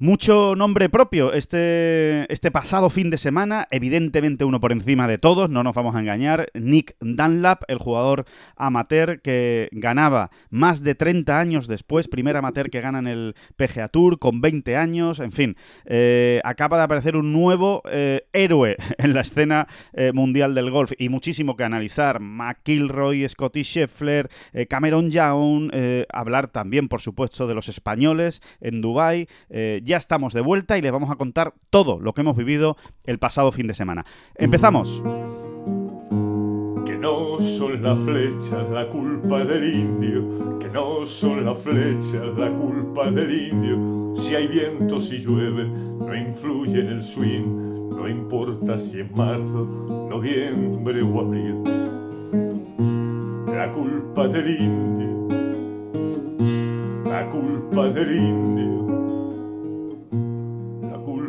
Mucho nombre propio este, este pasado fin de semana, evidentemente uno por encima de todos, no nos vamos a engañar, Nick Dunlap, el jugador amateur que ganaba más de 30 años después, primer amateur que gana en el PGA Tour con 20 años, en fin, eh, acaba de aparecer un nuevo eh, héroe en la escena eh, mundial del golf y muchísimo que analizar, McIlroy, Scotty Scheffler, Cameron Young, hablar también por supuesto de los españoles en Dubái, ya estamos de vuelta y les vamos a contar todo lo que hemos vivido el pasado fin de semana. Empezamos. Que no son las flechas la culpa del indio, que no son las flechas la culpa del indio. Si hay viento, si llueve, no influye en el swing, no importa si es marzo, noviembre o abril. La culpa del indio, la culpa del indio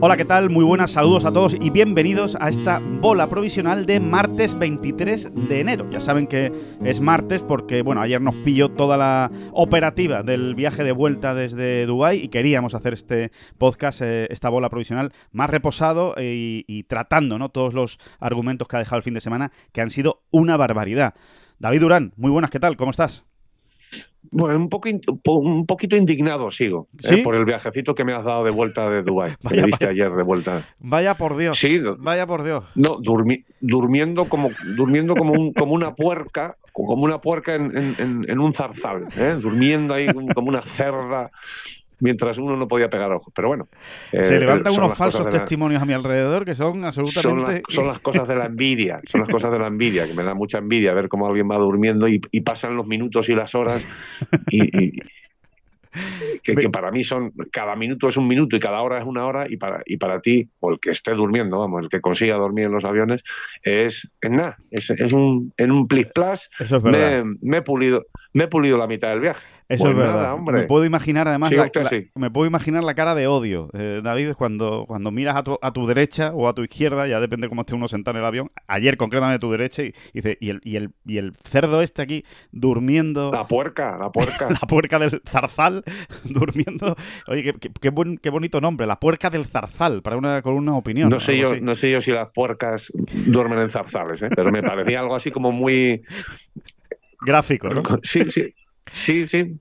Hola, ¿qué tal? Muy buenas, saludos a todos y bienvenidos a esta bola provisional de martes 23 de enero. Ya saben que es martes porque, bueno, ayer nos pilló toda la operativa del viaje de vuelta desde Dubái y queríamos hacer este podcast, eh, esta bola provisional, más reposado y, y tratando ¿no? todos los argumentos que ha dejado el fin de semana, que han sido una barbaridad. David Durán, muy buenas, ¿qué tal? ¿Cómo estás? Bueno, un, poco, un poquito indignado sigo ¿eh? por el viajecito que me has dado de vuelta de Dubái. viste ayer de vuelta. Vaya por Dios. Sí, vaya por Dios. No, durmiendo como durmiendo como, un, como una puerca, como una puerca en, un zarzal, ¿eh? durmiendo ahí como una cerda mientras uno no podía pegar ojos. Pero bueno. Se eh, levantan unos falsos testimonios a mi alrededor que son absolutamente. Son, las cosas de la envidia, son las cosas de la envidia, que me da mucha envidia ver cómo alguien va durmiendo y, pasan los minutos y las horas y, que, para mí son, cada minuto es un minuto y cada hora es una hora y para, y para ti, o el que esté durmiendo, vamos, el que consiga dormir en los aviones, es, en nada, es, un, en un plis plus, me, he pulido, me he pulido la mitad del viaje. Eso es pues verdad. Me puedo imaginar además la, me puedo imaginar la cara de odio, eh, David, cuando, cuando miras a tu, a tu derecha o a tu izquierda, ya depende cómo esté uno sentado en el avión. Ayer concretamente a tu derecha y, dice, y el, y el, y el cerdo este aquí durmiendo. La puerca, la puerca. la puerca del zarzal durmiendo. Oye, qué, qué, buen, qué bonito nombre, la puerca del zarzal, para una, con una opinión. No sé, yo, no sé yo si las puercas duermen en zarzales, ¿eh? pero me parecía algo así como muy gráfico, ¿no? Sí, sí. Sí, sí,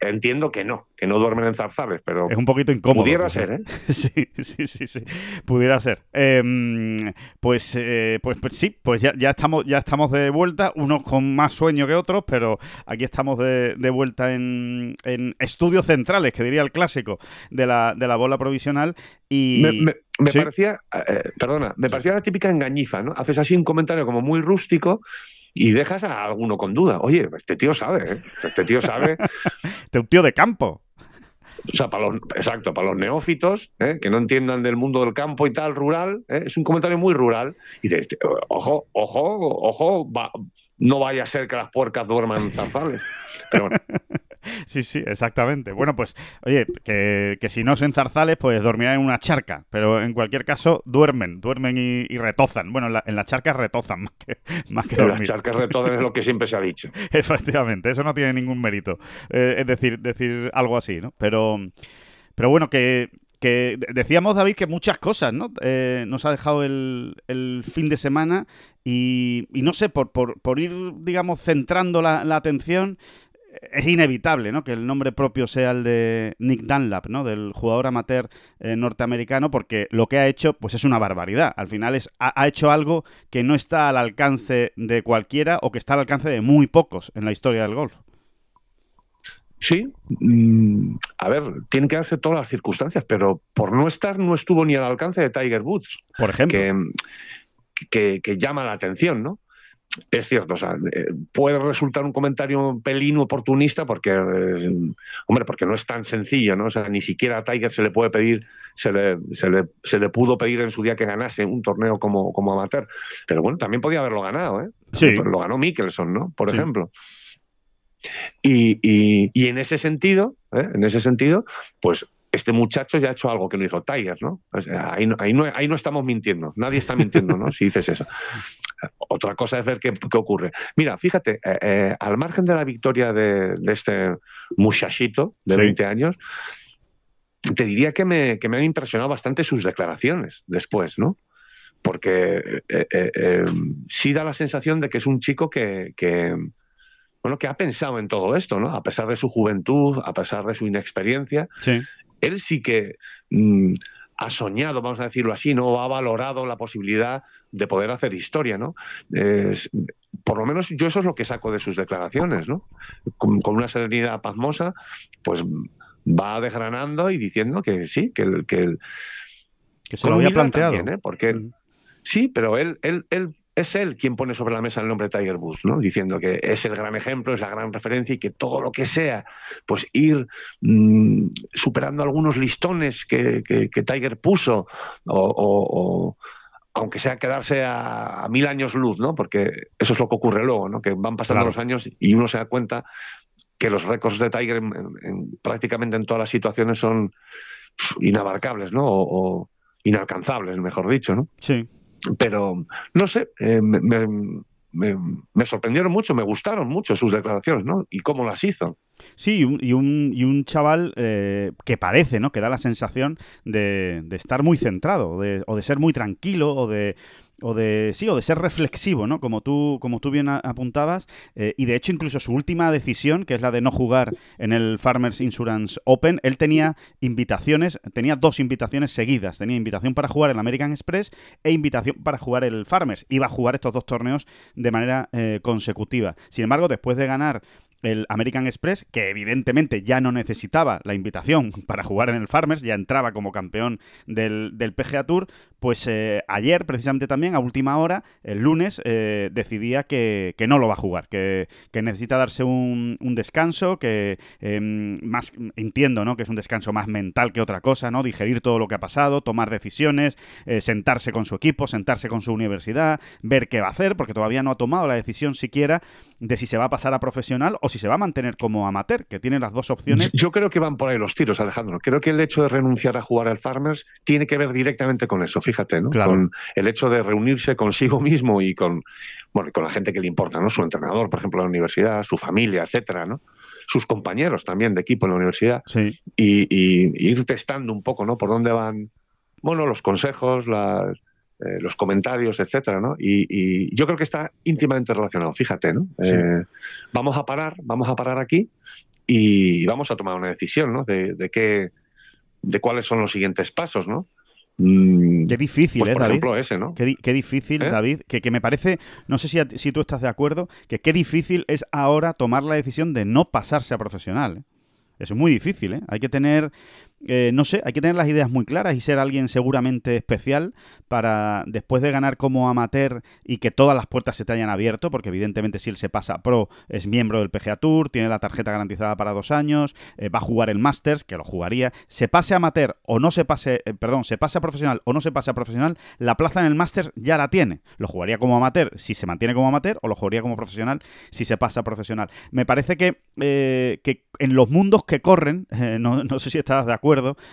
entiendo que no, que no duermen en zarzales, pero. Es un poquito incómodo. Pudiera ser, ¿eh? sí, sí, sí, sí. Pudiera ser. Em, pues, eh, pues, pues, sí, pues ya, ya, estamos, ya estamos de vuelta, unos con más sueño que otros, pero aquí estamos de, vuelta en, estudios centrales, que diría el clásico de la, de la bola provisional. Y. Me, parecía, eh, perdona, me parecía la típica engañifa, ¿no? Haces así un comentario como muy rústico y dejas a alguno con duda. Oye, este tío sabe, ¿eh? este tío sabe. este un tío de campo. O sea, para los, exacto, para los neófitos, ¿eh? que no entiendan del mundo del campo y tal, rural, ¿eh? es un comentario muy rural. Y dices, este, ojo, ojo, ojo, no vaya a ser que las puercas duerman zarzales. Pero bueno. sí, sí, exactamente. Bueno, pues, oye, que, si no son zarzales, pues dormirán en una charca. Pero en cualquier caso, duermen, duermen y, retozan. Bueno, en, las charcas retozan más que, más que dormir. Las charcas retozan es lo que siempre se ha dicho. Efectivamente, eso no tiene ningún mérito. Eh, es decir, decir algo así, ¿no? Pero, pero bueno, que, que decíamos, David, que muchas cosas, ¿no? Eh, nos ha dejado el, el, fin de semana y, y no sé, por, por, por, ir, digamos, centrando la, la atención, es inevitable ¿no? que el nombre propio sea el de Nick Dunlap, ¿no? del jugador amateur eh, norteamericano, porque lo que ha hecho pues es una barbaridad. Al final es, ha, hecho algo que no está al alcance de cualquiera o que está al alcance de muy pocos en la historia del golf. Sí, mm, a ver, tienen que darse todas las circunstancias, pero por no estar no estuvo ni al alcance de Tiger Woods. Por ejemplo. que, que llama la atención, ¿no? Es cierto, o sea, eh, puede resultar un comentario un pelín oportunista porque, eh, hombre, porque no es tan sencillo, ¿no? O sea, ni siquiera a Tiger se le puede pedir, se le, se le, se le pudo pedir en su día que ganase un torneo como, como amateur. Pero bueno, también podía haberlo ganado, ¿eh? Sí. Lo ganó Mickelson, ¿no? Por ejemplo. Y, en ese sentido, ¿eh? en ese sentido, pues este muchacho ya ha hecho algo que no hizo Tiger, ¿no? ahí, no, ahí, no, estamos mintiendo, nadie está mintiendo, ¿no? Si dices eso. Otra cosa es ver qué, ocurre. Mira, fíjate, eh, eh, al margen de la victoria de, este muchachito de 20 años, te diría que me, han impresionado bastante sus declaraciones después, ¿no? Porque eh, sí da la sensación de que es un chico que, bueno, que ha pensado en todo esto, ¿no? A pesar de su juventud, a pesar de su inexperiencia, sí él sí que mm, ha soñado, vamos a decirlo así, ¿no? O ha valorado la posibilidad de poder hacer historia, ¿no? por lo menos yo eso es lo que saco de sus declaraciones, ¿no? Con, una serenidad pasmosa, pues va desgranando y diciendo que sí, que el... Que, que se lo había planteado. ¿eh? Porque, Sí, pero él, él, él es él quien pone sobre la mesa el nombre de Tiger Woods, ¿no? diciendo que es el gran ejemplo, es la gran referencia y que todo lo que sea, pues ir mm, superando algunos listones que, Tiger puso o, aunque sea quedarse a, mil años luz, ¿no? porque eso es lo que ocurre luego, ¿no? que van pasando los años y uno se da cuenta que los récords de Tiger prácticamente en todas las situaciones son inabarcables, ¿no? O, o, inalcanzables, mejor dicho, ¿no? Sí. Pero, no sé, eh, me, me, sorprendieron mucho, me gustaron mucho sus declaraciones, ¿no? Y cómo las hizo. Sí, y un, y un, chaval eh, que parece, ¿no? Que da la sensación de, de estar muy centrado, de, o de ser muy tranquilo, o de, o de sí o de ser reflexivo no como tú como tú bien apuntabas eh, y de hecho incluso su última decisión que es la de no jugar en el Farmers Insurance Open él tenía invitaciones tenía dos invitaciones seguidas. Tenía invitación para jugar el American Express e invitación para jugar el Farmers. Iba a jugar estos dos torneos de manera eh, consecutiva. Sin embargo después de ganar el American Express, que evidentemente ya no necesitaba la invitación para jugar en el Farmers, ya entraba como campeón del, del PGA Tour, pues eh, ayer, precisamente también, a última hora, el lunes, eh, decidía que, no lo va a jugar, que, necesita darse un, descanso, que em, más entiendo, ¿no? Que es un descanso más mental que otra cosa, ¿no? Digerir todo lo que ha pasado, tomar decisiones, eh, sentarse con su equipo, sentarse con su universidad, ver qué va a hacer, porque todavía no ha tomado la decisión siquiera de si se va a pasar a profesional o si se va a mantener como amateur, que tiene las dos opciones. Yo creo que van por ahí los tiros, Alejandro. Creo que el hecho de renunciar a jugar al Farmers tiene que ver directamente con eso, fíjate, ¿no? Con el hecho de reunirse consigo mismo y con, bueno, con la gente que le importa, ¿no? Su entrenador, por ejemplo, en la universidad, su familia, etcétera, ¿no? Sus compañeros también de equipo en la universidad. Sí. Y, ir testando un poco, ¿no? Por dónde van, bueno, los consejos, las eh, los comentarios, etcétera, ¿no? Y, yo creo que está íntimamente relacionado, fíjate, ¿no? Eh, vamos a parar, vamos a parar aquí y vamos a tomar una decisión, ¿no? De, qué, de cuáles son los siguientes pasos, ¿no? Mm, qué difícil, pues, ¿eh, por ejemplo, ese, ¿no? Qué, difícil, ¿Eh? David, que, que, me parece, no sé si, si tú estás de acuerdo, que qué difícil es ahora tomar la decisión de no pasarse a profesional. Eso es muy difícil, ¿eh? Hay que tener eh, no sé, hay que tener las ideas muy claras y ser alguien seguramente especial para, después de ganar como amateur y que todas las puertas se te hayan abierto, porque evidentemente si él se pasa pro, es miembro del PGA Tour, tiene la tarjeta garantizada para dos años, eh, va a jugar el Masters, que lo jugaría, se pase a amateur o no se pase, eh, perdón, se pase a profesional o no se pase a profesional, la plaza en el Masters ya la tiene. Lo jugaría como amateur si se mantiene como amateur o lo jugaría como profesional si se pasa a profesional. Me parece que, que en los mundos que corren, no, no sé si estás de acuerdo,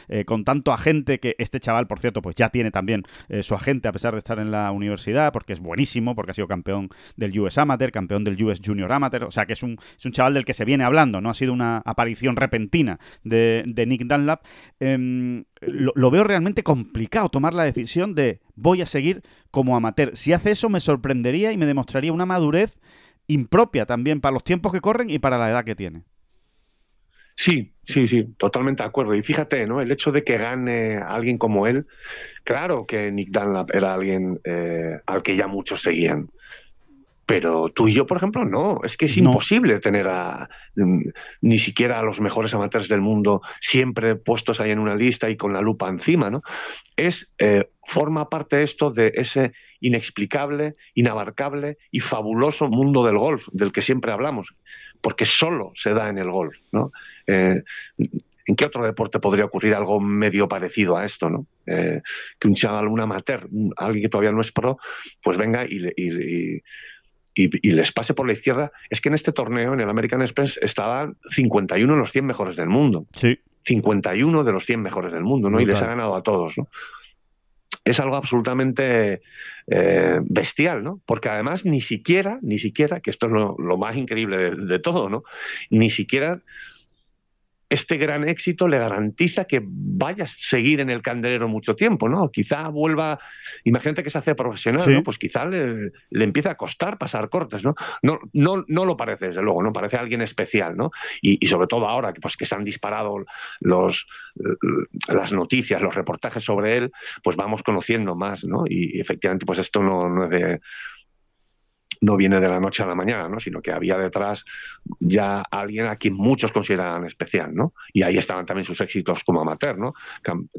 eh, con tanto agente que este chaval, por cierto, pues ya tiene también eh, su agente a pesar de estar en la universidad, porque es buenísimo, porque ha sido campeón del US Amateur, campeón del US Junior Amateur, o sea que es un, chaval del que se viene hablando, no ha sido una aparición repentina de, Nick Dunlap. Em, lo, veo realmente complicado tomar la decisión de voy a seguir como amateur. Si hace eso me sorprendería y me demostraría una madurez impropia también para los tiempos que corren y para la edad que tiene. Sí, sí, sí, totalmente de acuerdo. Y fíjate, ¿no? El hecho de que gane alguien como él, claro que Nick Dunlap era alguien eh, al que ya muchos seguían. Pero tú y yo, por ejemplo, no. Es que es imposible tener a mm, ni siquiera a los mejores amateurs del mundo siempre puestos ahí en una lista y con la lupa encima, ¿no? Es eh, forma parte esto de ese inexplicable, inabarcable y fabuloso mundo del golf del que siempre hablamos, porque solo se da en el golf, ¿no? Eh, ¿En qué otro deporte podría ocurrir algo medio parecido a esto? ¿no? Eh, que un chaval, un amateur, alguien que todavía no es pro, pues venga y, y, les pase por la izquierda, es que en este torneo, en el American Express, estaban 51 de los 100 mejores del mundo. Sí. 51 de los 100 mejores del mundo, ¿no? Y les ha ganado a todos, ¿no? Es algo absolutamente eh, bestial, ¿no? Porque además ni siquiera, ni siquiera, que esto es lo, más increíble de, todo, ¿no? Ni siquiera este gran éxito le garantiza que vaya a seguir en el candelero mucho tiempo, ¿no? Quizá vuelva, imagínate que se hace profesional, ¿no? Pues quizá le, le empieza a costar pasar cortes, ¿no? No, no, no lo parece, desde luego, ¿no? Parece alguien especial, ¿no? Y, sobre todo ahora que, pues, que se han disparado los, las noticias, los reportajes sobre él, pues vamos conociendo más, ¿no? Y, efectivamente, pues esto no, no es de no viene de la noche a la mañana, ¿no? sino que había detrás ya alguien a quien muchos consideran especial, ¿no? Y ahí estaban también sus éxitos como amateur, ¿no?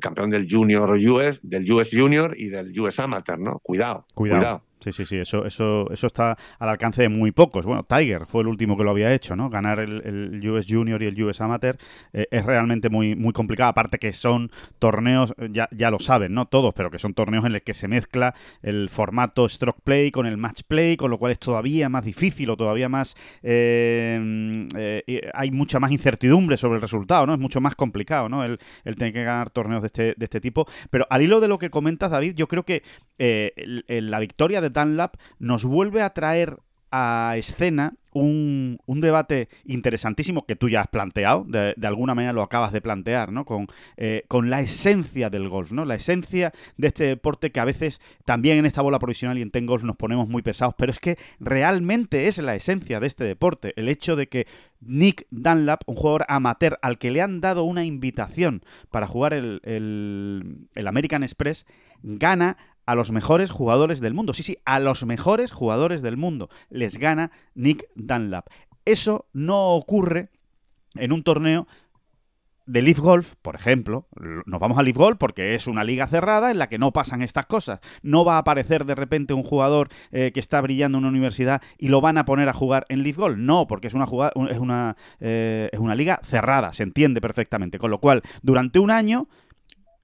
campeón del Junior US, del US Junior y del US Amateur, ¿no? Cuidado, cuidado. Sí, sí, sí, eso, eso, eso está al alcance de muy pocos. Bueno, Tiger fue el último que lo había hecho, ¿no? Ganar el, US Junior y el US Amateur eh, es realmente muy, muy complicado. Aparte que son torneos, ya, ya lo saben, ¿no? Todos, pero que son torneos en los que se mezcla el formato stroke play con el match play, con lo cual es todavía más difícil o todavía más... Eh, eh, hay mucha más incertidumbre sobre el resultado, ¿no? Es mucho más complicado, ¿no? El, el tener que ganar torneos de este, de este tipo. Pero al hilo de lo que comentas, David, yo creo que la victoria de Dunlap nos vuelve a traer a escena un, debate interesantísimo que tú ya has planteado, de, alguna manera lo acabas de plantear, ¿no? Con, eh, con, la esencia del golf, ¿no? La esencia de este deporte que a veces también en esta bola provisional y en Ten Golf nos ponemos muy pesados, pero es que realmente es la esencia de este deporte. El hecho de que Nick Dunlap, un jugador amateur al que le han dado una invitación para jugar el, el American Express, gana a los mejores jugadores del mundo. Sí, sí, a los mejores jugadores del mundo. Les gana Nick Dunlap. Eso no ocurre en un torneo de Leaf Golf, por ejemplo, nos vamos a Leaf Golf porque es una liga cerrada en la que no pasan estas cosas. No va a aparecer de repente un jugador eh, que está brillando en una universidad y lo van a poner a jugar en Leaf Golf. No, porque es una, es una, eh, es una liga cerrada, se entiende perfectamente. Con lo cual, durante un año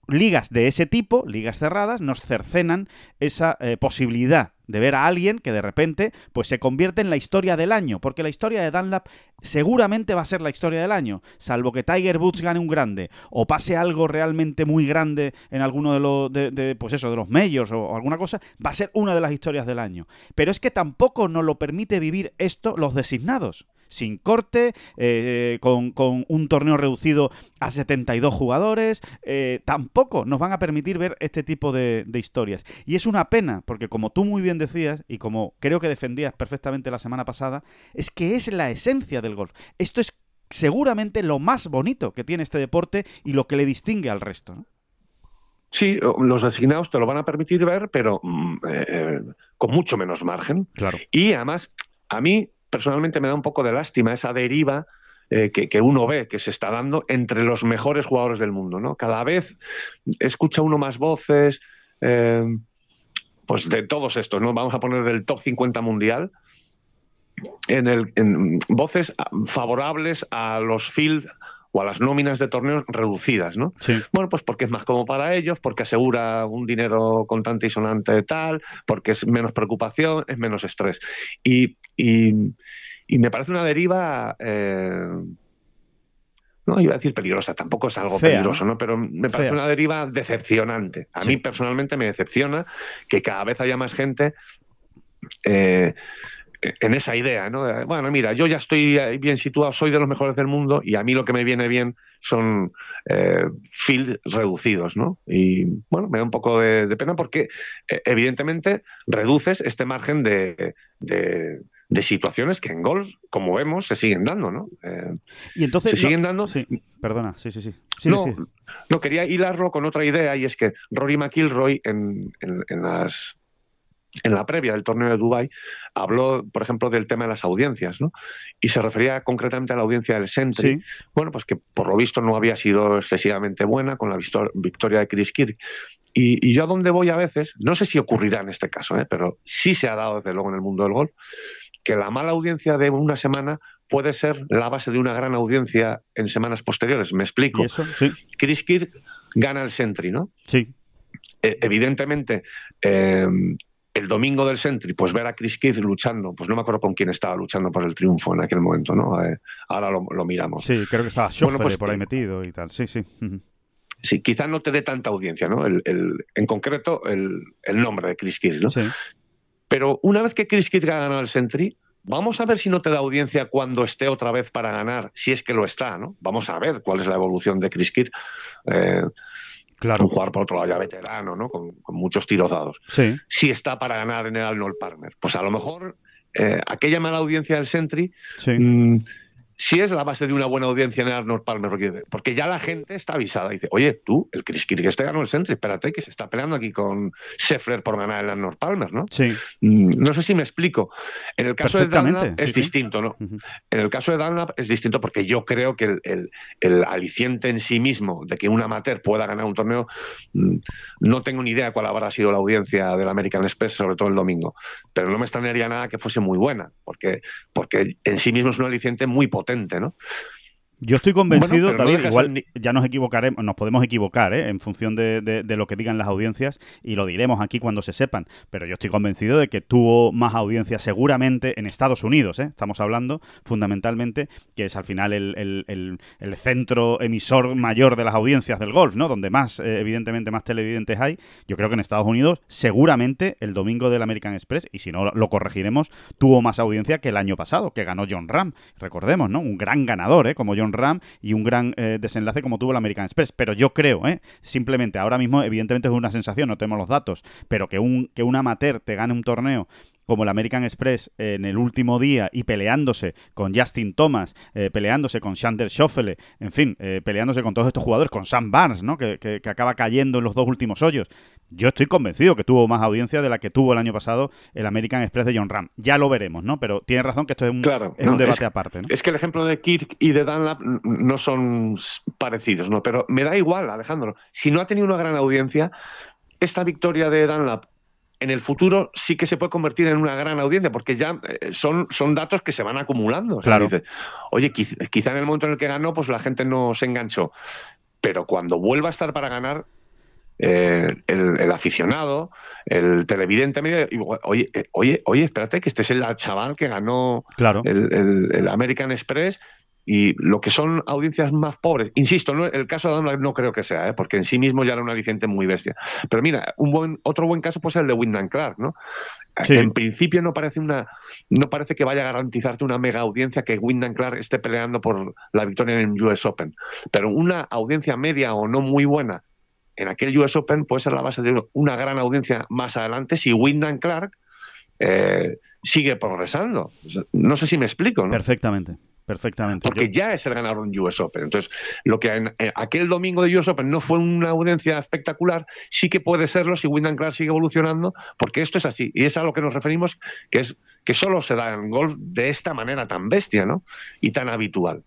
ligas de ese tipo, ligas cerradas, nos cercenan esa eh, posibilidad de ver a alguien que de repente pues se convierte en la historia del año, porque la historia de Dunlap seguramente va a ser la historia del año, salvo que Tiger Woods gane un grande o pase algo realmente muy grande en alguno de los de, pues eso, de los medios o, alguna cosa, va a ser una de las historias del año. Pero es que tampoco nos lo permite vivir esto los designados sin corte, eh, con, un torneo reducido a 72 jugadores. Eh, tampoco nos van a permitir ver este tipo de, historias. Y es una pena, porque como tú muy bien decías, y como creo que defendías perfectamente la semana pasada, es que es la esencia del golf. Esto es seguramente lo más bonito que tiene este deporte y lo que le distingue al resto. Sí, los designados te lo van a permitir ver, pero mm, eh, con mucho menos margen. Claro. Y además, a mí personalmente me da un poco de lástima esa deriva eh, que, uno ve que se está dando entre los mejores jugadores del mundo. ¿no? Cada vez escucha uno más voces, eh, pues de todos estos, ¿no? Vamos a poner del top 50 mundial. En, el, en voces favorables a los field o a las nóminas de torneos reducidas, ¿no? Bueno, pues porque es más cómodo para ellos, porque asegura un dinero contante y sonante tal, porque es menos preocupación, es menos estrés. Y, me parece una deriva... Eh, no iba a decir peligrosa, tampoco es algo peligroso, ¿no? Pero me parece una deriva decepcionante. A mí personalmente me decepciona que cada vez haya más gente eh, en esa idea, ¿no? Bueno, mira, yo ya estoy bien situado, soy de los mejores del mundo y a mí lo que me viene bien son eh, fields reducidos, ¿no? Y bueno, me da un poco de, pena porque eh, evidentemente reduces este margen de, situaciones que en golf, como vemos, se siguen dando, ¿no? Eh, y entonces se siguen dando. Sí, perdona, sí, sí, sí. no, no, quería hilarlo con otra idea y es que Rory McIlroy en, en las en la previa del torneo de Dubai habló, por ejemplo, del tema de las audiencias, ¿no? Y se refería concretamente a la audiencia del Sentry. Bueno, pues que por lo visto no había sido excesivamente buena con la victoria de Chris Kirk. Y, yo a donde voy a veces, no sé si ocurrirá en este caso, ¿eh? pero sí se ha dado desde luego en el mundo del golf, que la mala audiencia de una semana puede ser la base de una gran audiencia en semanas posteriores. Me explico. Chris Kirk gana el Sentry, ¿no? Sí. E, evidentemente, eh, el domingo del Sentry, pues ver a Chris Kidd luchando, pues no me acuerdo con quién estaba luchando por el triunfo en aquel momento, ¿no? Eh, ahora lo, miramos. Sí, creo que estaba Schoffele pues, por ahí metido y tal, sí, sí. Sí, quizás no te dé tanta audiencia, ¿no? El, en concreto, el, nombre de Chris Kidd, ¿no? Sí. Pero una vez que Chris Kidd ha ganado el Sentry, vamos a ver si no te da audiencia cuando esté otra vez para ganar, si es que lo está, ¿no? Vamos a ver cuál es la evolución de Chris Kidd. Eh, Claro. Un jugador por otro lado ya veterano, ¿no? Con, muchos tiros dados. Sí. Si está para ganar en el Arnold Palmer. Pues a lo mejor eh, aquella mala audiencia del Sentry sí. Mm, si es la base de una buena audiencia en el Arnold Palmer, porque, ya la gente está avisada. Dice, oye, tú, el Chris Kirk este ganó el Sentry, espérate, que se está peleando aquí con Scheffler por ganar el Arnold Palmer, ¿no? Sí. Mm, no sé si me explico. En el caso de Dunlap es distinto, ¿no? En el caso de Dunlap es distinto porque yo creo que el, aliciente en sí mismo de que un amateur pueda ganar un torneo, mm, no tengo ni idea cuál habrá sido la audiencia del American Express, sobre todo el domingo. Pero no me extrañaría nada que fuese muy buena, porque, porque en sí mismo es un aliciente muy potente ¿no? Yo estoy convencido, David, igual ya nos equivocaremos, nos podemos equivocar ¿eh? en función de, lo que digan las audiencias y lo diremos aquí cuando se sepan, pero yo estoy convencido de que tuvo más audiencia seguramente en Estados Unidos, ¿eh? estamos hablando fundamentalmente que es al final el, centro emisor mayor de las audiencias del golf, ¿no? donde más, eh, evidentemente, más televidentes hay. Yo creo que en Estados Unidos seguramente el domingo del American Express, y si no lo corregiremos, tuvo más audiencia que el año pasado, que ganó John Ram, recordemos, ¿no? Un gran ganador, ¿eh? como John Ram y un gran eh, desenlace como tuvo el American Express. Pero yo creo, ¿eh? simplemente ahora mismo, evidentemente es una sensación, no tenemos los datos, pero que un, que un amateur te gane un torneo como el American Express en el último día y peleándose con Justin Thomas, eh, peleándose con Shander Schoffele, en fin, peleándose con todos estos jugadores, con Sam Barnes, ¿no? Que, que, acaba cayendo en los dos últimos hoyos. Yo estoy convencido que tuvo más audiencia de la que tuvo el año pasado el American Express de John Ram. Ya lo veremos, ¿no? Pero tiene razón que esto es un, un debate aparte. Es que el ejemplo de Kirk y de Dunlap no son parecidos, ¿no? Pero me da igual, Alejandro. Si no ha tenido una gran audiencia, esta victoria de Dunlap en el futuro sí que se puede convertir en una gran audiencia, porque ya eh, son, son datos que se van acumulando. claro. Oye, quizá en el momento en el que ganó, pues la gente no se enganchó. Pero cuando vuelva a estar para ganar, eh, el, aficionado, el televidente, oye, eh, oye, oye, espérate, que este es el chaval que ganó el, American Express y lo que son audiencias más pobres, insisto, ¿no? el caso de Adam no creo que sea, ¿eh? porque en sí mismo ya era un aliciente muy bestia. Pero mira, un buen, otro buen caso puede ser el de Wyndham Clark, ¿no? En principio no parece una, no parece que vaya a garantizarte una mega audiencia que Wyndham Clark esté peleando por la victoria en el US Open. Pero una audiencia media o no muy buena en aquel US Open puede ser la base de una gran audiencia más adelante si Wyndham Clark eh, sigue progresando. No sé si me explico. ¿no? Perfectamente. Perfectamente. Porque ya es el ganador en US Open. Entonces, lo que en, aquel domingo de US Open no fue una audiencia espectacular, sí que puede serlo si Wyndham Clark sigue evolucionando, porque esto es así. Y es a lo que nos referimos, que es que solo se da en golf de esta manera tan bestia, ¿no? Y tan habitual.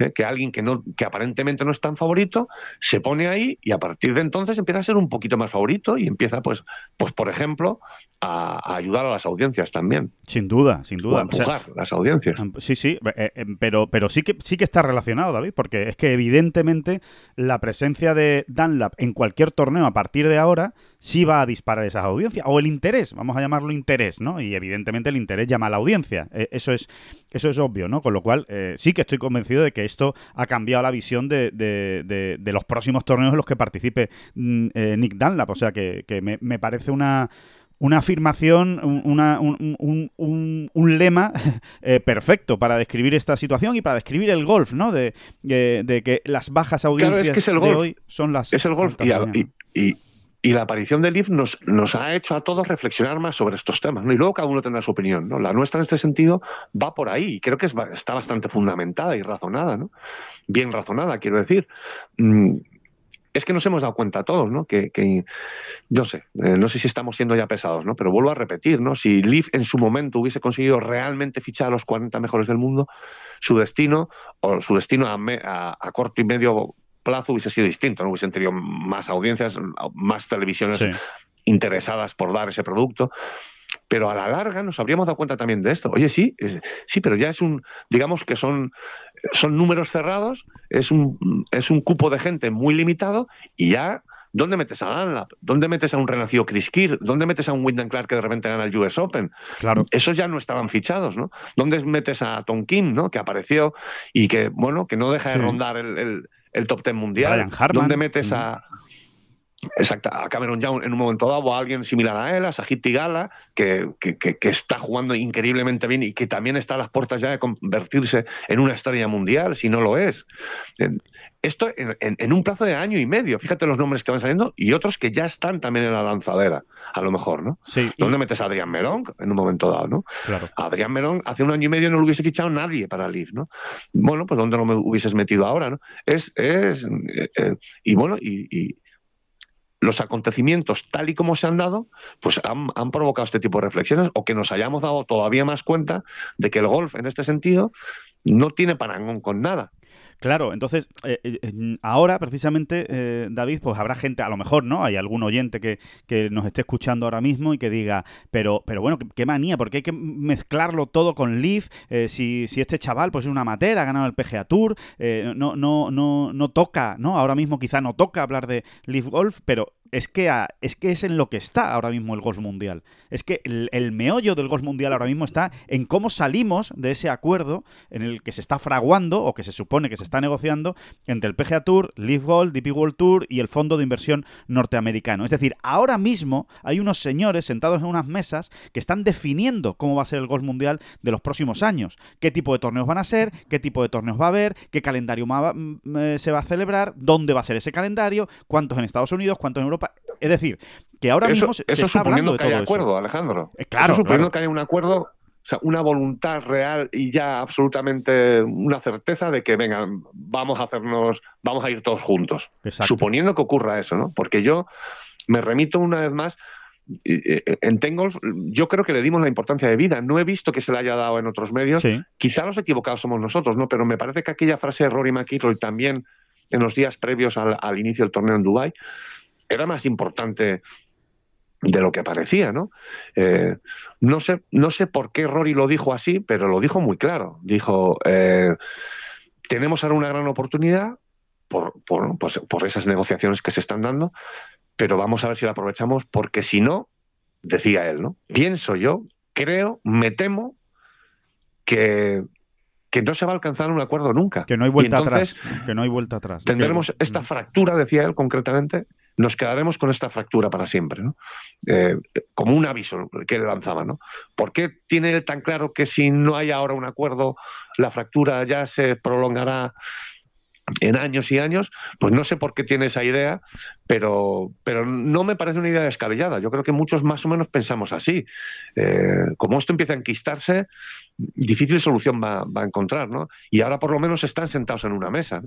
¿Eh? que alguien que, no, que aparentemente no es tan favorito se pone ahí y a partir de entonces empieza a ser un poquito más favorito y empieza, pues, pues por ejemplo, a, ayudar a las audiencias también. Sin duda, sin duda. a empujar las audiencias. Sí, sí, eh, eh, pero, pero sí, que, sí que está relacionado, David, porque es que evidentemente la presencia de Dunlap en cualquier torneo a partir de ahora sí va a disparar esas audiencias, o el interés, vamos a llamarlo interés, ¿no? Y evidentemente el interés llama a la audiencia, eso es, eso es obvio, ¿no? Con lo cual sí que estoy convencido de que esto ha cambiado la visión de, de, los próximos torneos en los que participe mm, eh, Nick Dunlap. O sea que, me, parece una una afirmación, una, un, un, lema eh, perfecto para describir esta situación y para describir el golf, ¿no? De, que las bajas audiencias de hoy son las... Es el golf y, y la aparición del LIF nos, ha hecho a todos reflexionar más sobre estos temas, ¿no? Y luego cada uno tendrá su opinión, ¿no? La nuestra en este sentido va por ahí y creo que está bastante fundamentada y razonada, ¿no? Bien razonada, quiero decir. Mm, es que nos hemos dado cuenta todos, ¿no? Que, no sé, eh, no sé si estamos siendo ya pesados, ¿no? Pero vuelvo a repetir, ¿no? Si Leaf en su momento hubiese conseguido realmente fichar a los 40 mejores del mundo, su destino, o su destino a, a, a corto y medio plazo hubiese sido distinto, ¿no? Hubiesen tenido más audiencias, más televisiones interesadas por dar ese producto. Pero a la larga nos habríamos dado cuenta también de esto. Oye, sí, sí, pero ya es un, digamos que son, son números cerrados, es un, es un cupo de gente muy limitado y ya ¿dónde metes a Dunlap? ¿Dónde metes a un renacido Chris Kier? ¿Dónde metes a un Wyndham Clark que de repente gana el US Open? Claro. Esos ya no estaban fichados, ¿no? ¿Dónde metes a Tom Kim, ¿no? Que apareció y que, bueno, que no deja de Sí. rondar el, el- el top ten mundial. Brian Harman. ¿Dónde metes a, Exacto, a Cameron Young en un momento dado, o a alguien similar a él, a Sajid Tigala, que, que, que- está jugando increíblemente bien y que también está a las puertas ya de convertirse en una estrella mundial, si no lo es. Esto en, en- en un plazo de año y medio, fíjate los nombres que van saliendo y otros que ya están también en la lanzadera, a lo mejor, ¿no? Sí, y- ¿Dónde metes a Adrián Merón en un momento dado, no? claro. Adrián Merón hace un año y medio no lo hubiese fichado nadie para el Leaf, ¿no? Bueno, pues ¿dónde lo hubieses metido ahora, no? Es, es eh, eh, y bueno, y, y los acontecimientos tal y como se han dado, pues han, han provocado este tipo de reflexiones o que nos hayamos dado todavía más cuenta de que el golf en este sentido no tiene parangón con nada. Claro, entonces, eh, eh, ahora precisamente, eh, David, pues habrá gente, a lo mejor, ¿no? Hay algún oyente que, que nos esté escuchando ahora mismo y que diga, pero, pero bueno, qué, manía, porque hay que mezclarlo todo con Leaf, eh, si, si este chaval pues es una amateur, ha ganado el PGA Tour, eh, no, no, no, no toca, ¿no? Ahora mismo quizá no toca hablar de Leaf Golf, pero es que, es que es en lo que está ahora mismo el golf mundial. Es que el, meollo del golf mundial ahora mismo está en cómo salimos de ese acuerdo en el que se está fraguando o que se supone que se está negociando entre el PGA Tour, Leaf Golf, DP World Tour y el Fondo de Inversión norteamericano. Es decir, ahora mismo hay unos señores sentados en unas mesas que están definiendo cómo va a ser el golf mundial de los próximos años. Qué tipo de torneos van a ser, qué tipo de torneos va a haber, qué calendario eh, se va a celebrar, dónde va a ser ese calendario, cuántos en Estados Unidos, cuántos en Europa. Es decir, que ahora eso mismo se, eso está hablando suponiendo de que todo haya eso. acuerdo, Alejandro. Eh, claro, Eso suponiendo claro. que haya un acuerdo, o sea, una voluntad real y ya absolutamente una certeza de que, venga, vamos a hacernos, vamos a ir todos juntos. Exacto. Suponiendo que ocurra eso, ¿no? Porque yo me remito una vez más. eh, En Tengolf, yo creo que le dimos la importancia de vida. No he visto que se le haya dado en otros medios. Sí, Quizá los equivocados somos nosotros, ¿no? Pero me parece que aquella frase de Rory McIlroy también en los días previos al, al inicio del torneo en Dubái era más importante de lo que parecía, ¿no? Eh, no, sé, no sé por qué Rory lo dijo así, pero lo dijo muy claro. Dijo, eh, tenemos ahora una gran oportunidad por, por, pues, por esas negociaciones que se están dando, pero vamos a ver si la aprovechamos, porque si no, decía él, ¿no? Pienso yo, creo, me temo que, que no se va a alcanzar un acuerdo nunca. que no hay vuelta entonces atrás. Que no hay vuelta atrás. Tendremos Que- esta fractura, decía él concretamente, nos quedaremos con esta fractura para siempre, ¿no? Eh, como un aviso que le lanzaba, ¿no? ¿Por qué tiene él tan claro que si no hay ahora un acuerdo, la fractura ya se prolongará en años y años? Pues no sé por qué tiene esa idea, pero, pero no me parece una idea descabellada. Yo creo que muchos más o menos pensamos así. Eh, como esto empieza a enquistarse, difícil solución va, va a encontrar, ¿no? Y ahora por lo menos están sentados en una mesa.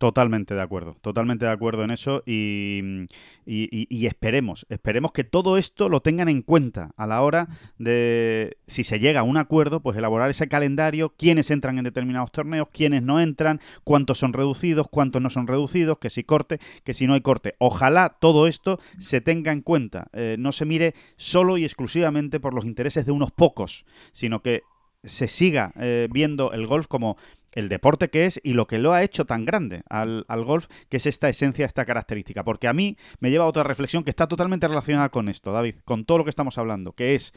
Totalmente de acuerdo, totalmente de acuerdo en eso y, y- esperemos, esperemos que todo esto lo tengan en cuenta a la hora de, si se llega a un acuerdo, pues elaborar ese calendario, quiénes entran en determinados torneos, quiénes no entran, cuántos son reducidos, cuántos no son reducidos, que si corte, que si no hay corte. Ojalá todo esto se tenga en cuenta, eh, no se mire solo y exclusivamente por los intereses de unos pocos, sino que se siga eh, viendo el golf como el deporte que es y lo que lo ha hecho tan grande al, al golf, que es esta esencia, esta característica. Porque a mí me lleva a otra reflexión que está totalmente relacionada con esto, David, con todo lo que estamos hablando, que es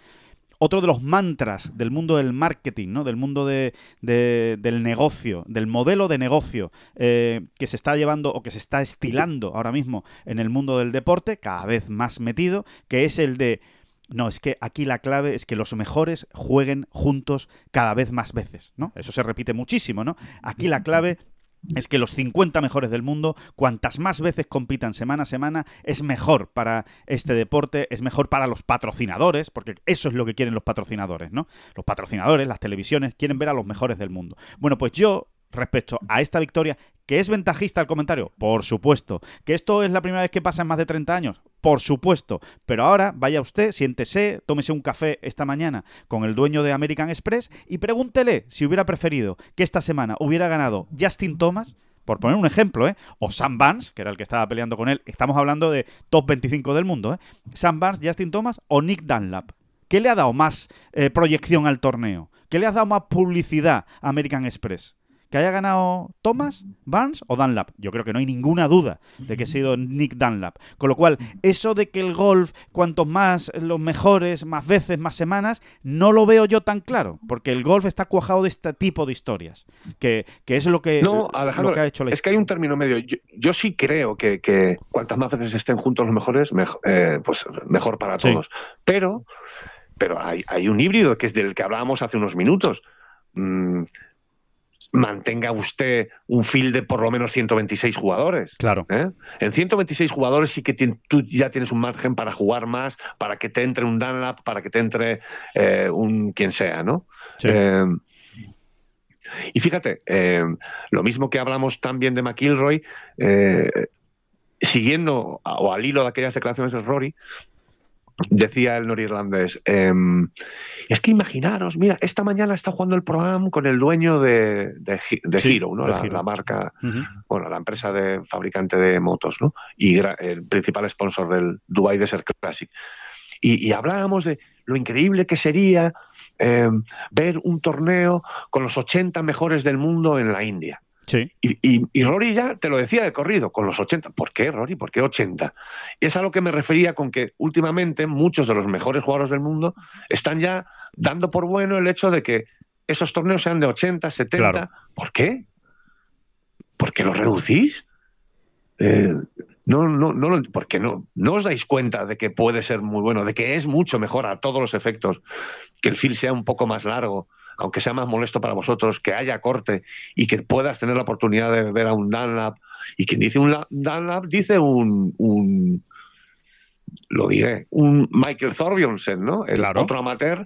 otro de los mantras del mundo del marketing, ¿no? del mundo de, de- del negocio, del modelo de negocio eh, que se está llevando o que se está estilando ahora mismo en el mundo del deporte, cada vez más metido, que es el de no, es que aquí la clave es que los mejores jueguen juntos cada vez más veces, ¿no? Eso se repite muchísimo, ¿no? Aquí la clave es que los 50 mejores del mundo, cuantas más veces compitan semana a semana, es mejor para este deporte, es mejor para los patrocinadores, porque eso es lo que quieren los patrocinadores, ¿no? Los patrocinadores, las televisiones, quieren ver a los mejores del mundo. Bueno, pues yo, respecto a esta victoria, ¿que es ventajista el comentario? Por supuesto. ¿Que esto es la primera vez que pasa en más de 30 años? Por supuesto. Pero ahora vaya usted, siéntese, tómese un café esta mañana con el dueño de American Express y pregúntele si hubiera preferido que esta semana hubiera ganado Justin Thomas por poner un ejemplo, ¿eh? O Sam Barnes, que era el que estaba peleando con él. Estamos hablando de top 25 del mundo, ¿eh? Sam Barnes, Justin Thomas o Nick Dunlap. ¿Qué le ha dado más eh, proyección al torneo? ¿Qué le ha dado más publicidad a American Express? Que haya ganado Thomas, Barnes o Dunlap. Yo creo que no hay ninguna duda de que ha sido Nick Dunlap. Con lo cual, eso de que el golf, cuantos más los mejores, más veces, más semanas, no lo veo yo tan claro, porque el golf está cuajado de este tipo de historias, que, es lo que, no, Alejandro, que ha hecho la Es que hay un término medio. Yo, sí creo que, cuantas más veces estén juntos los mejores, mejor, eh, pues mejor para todos. Pero, pero hay, hay, un híbrido que es del que hablábamos hace unos minutos. Mm, mantenga usted un field de por lo menos 126 jugadores. Claro. ¿eh? En 126 jugadores sí que tú ya tienes un margen para jugar más, para que te entre un Dunlap, para que te entre eh, un quien sea, ¿no? Eh, y fíjate, lo mismo que hablamos también de McIlroy, siguiendo o al hilo de aquellas declaraciones de Rory, Decía el norirlandés, em, es que imaginaros, mira, esta mañana está jugando el programa con el dueño de, de, Hero, ¿no? La, marca, bueno, la empresa de fabricante de motos, ¿no? Y el principal sponsor del Dubai Desert Classic. Y, hablábamos de lo increíble que sería em, ver un torneo con los 80 mejores del mundo en la India. Y, Rory ya te lo decía de corrido, con los 80. ¿Por qué, Rory? ¿Por qué 80? Y es a lo que me refería con que últimamente muchos de los mejores jugadores del mundo están ya dando por bueno el hecho de que esos torneos sean de 80, 70. ¿Por qué? ¿Por qué los reducís? Eh, no, no, no, porque no, no os dais cuenta de que puede ser muy bueno, de que es mucho mejor a todos los efectos, que el feel sea un poco más largo, aunque sea más molesto para vosotros, que haya corte y que puedas tener la oportunidad de ver a un Dunlap. Y quien dice un Dunlap dice un, lo diré, un Michael Thorbjornsen, ¿no? El otro amateur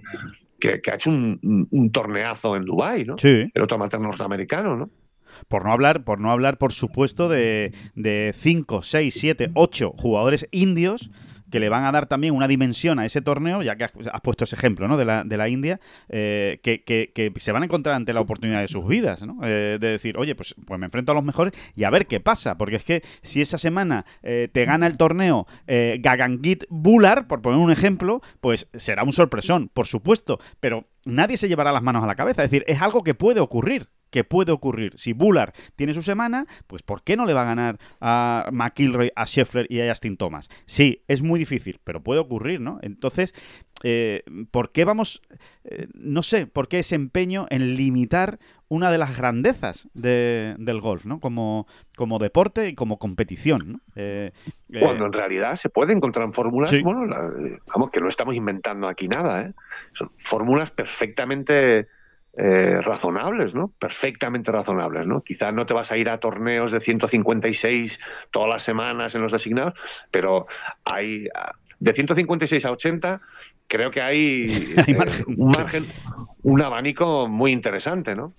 que, ha hecho un, torneazo en Dubái, ¿no? Sí. El otro amateur norteamericano, ¿no? Por no hablar, por no hablar, por supuesto, de 5, 6, 7, 8 jugadores indios que le van a dar también una dimensión a ese torneo, ya que has, puesto ese ejemplo ¿no? de, la, de la India, eh, que, que, se van a encontrar ante la oportunidad de sus vidas, ¿no? Eh, de decir, oye, pues, pues me enfrento a los mejores y a ver qué pasa, porque es que si esa semana eh, te gana el torneo Gagangit Bular, por poner un ejemplo, pues será un sorpresón, por supuesto, pero nadie se llevará las manos a la cabeza, es decir, es algo que puede ocurrir que puede ocurrir. Si Bullard tiene su semana, pues ¿por qué no le va a ganar a McIlroy, a Scheffler y a Justin Thomas? Sí, es muy difícil, pero puede ocurrir, ¿no? Entonces, eh, ¿por qué vamos, eh, no sé, por qué ese empeño en limitar una de las grandezas del golf, ¿no? Como, como deporte y como competición, ¿no? Eh, Cuando en realidad se puede encontrar fórmulas, bueno, vamos, que no estamos inventando aquí nada, ¿eh? Son fórmulas perfectamente eh, razonables, ¿no? Perfectamente razonables, ¿no? Quizás no te vas a ir a torneos de 156 todas las semanas en los designados, pero hay de 156 a 80 creo que hay, eh, un margen, un abanico muy interesante, ¿no?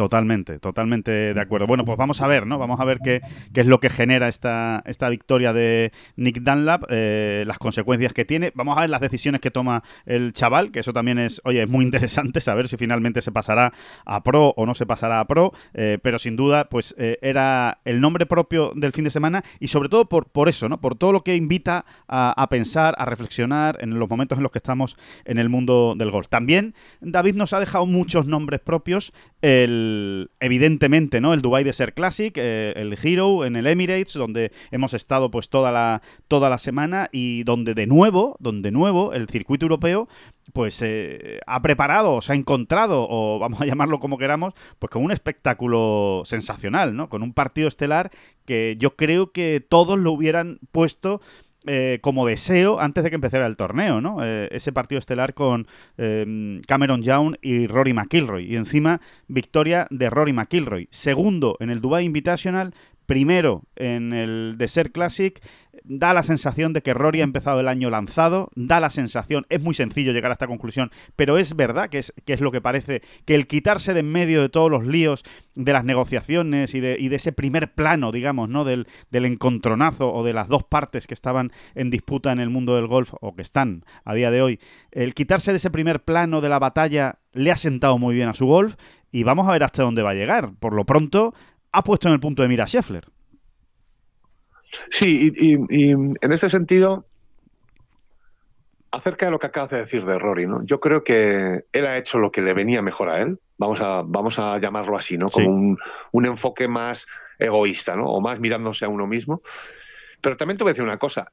Totalmente, totalmente de acuerdo. Bueno, pues vamos a ver, ¿no? Vamos a ver qué, qué es lo que genera esta, esta victoria de Nick Dunlap, eh, las consecuencias que tiene. Vamos a ver las decisiones que toma el chaval, que eso también es, oye, es muy interesante saber si finalmente se pasará a pro o no se pasará a pro, eh, pero sin duda, pues eh, era el nombre propio del fin de semana y sobre todo por, por eso, ¿no? Por todo lo que invita a, a pensar, a reflexionar en los momentos en los que estamos en el mundo del golf. También David nos ha dejado muchos nombres propios. El evidentemente, ¿no? El Dubai Desert Classic, eh, el Hero en el Emirates, donde hemos estado pues toda la, toda la semana y donde de nuevo, donde nuevo el circuito europeo pues eh, ha preparado, se ha encontrado, o vamos a llamarlo como queramos, pues con un espectáculo sensacional, ¿no? Con un partido estelar que yo creo que todos lo hubieran puesto eh, como deseo antes de que empezara el torneo, ¿no? Eh, ese partido estelar con em, Cameron Young y Rory McIlroy. Y encima, victoria de Rory McIlroy. Segundo en el Dubai Invitational, primero en el Desert Classic da la sensación de que Rory ha empezado el año lanzado, da la sensación, es muy sencillo llegar a esta conclusión, pero es verdad que es, que es lo que parece, que el quitarse de en medio de todos los líos de las negociaciones y de, y de ese primer plano, digamos, ¿no? Del, del, encontronazo o de las dos partes que estaban en disputa en el mundo del golf, o que están a día de hoy, el quitarse de ese primer plano de la batalla le ha sentado muy bien a su golf y vamos a ver hasta dónde va a llegar. Por lo pronto, ha puesto en el punto de mira a Scheffler. Sí, y, en este sentido, acerca de lo que acabas de decir de Rory, ¿no? Yo creo que él ha hecho lo que le venía mejor a él, vamos a, vamos a llamarlo así, ¿no? Como un, un, enfoque más egoísta, ¿no? O más mirándose a uno mismo. Pero también te voy a decir una cosa.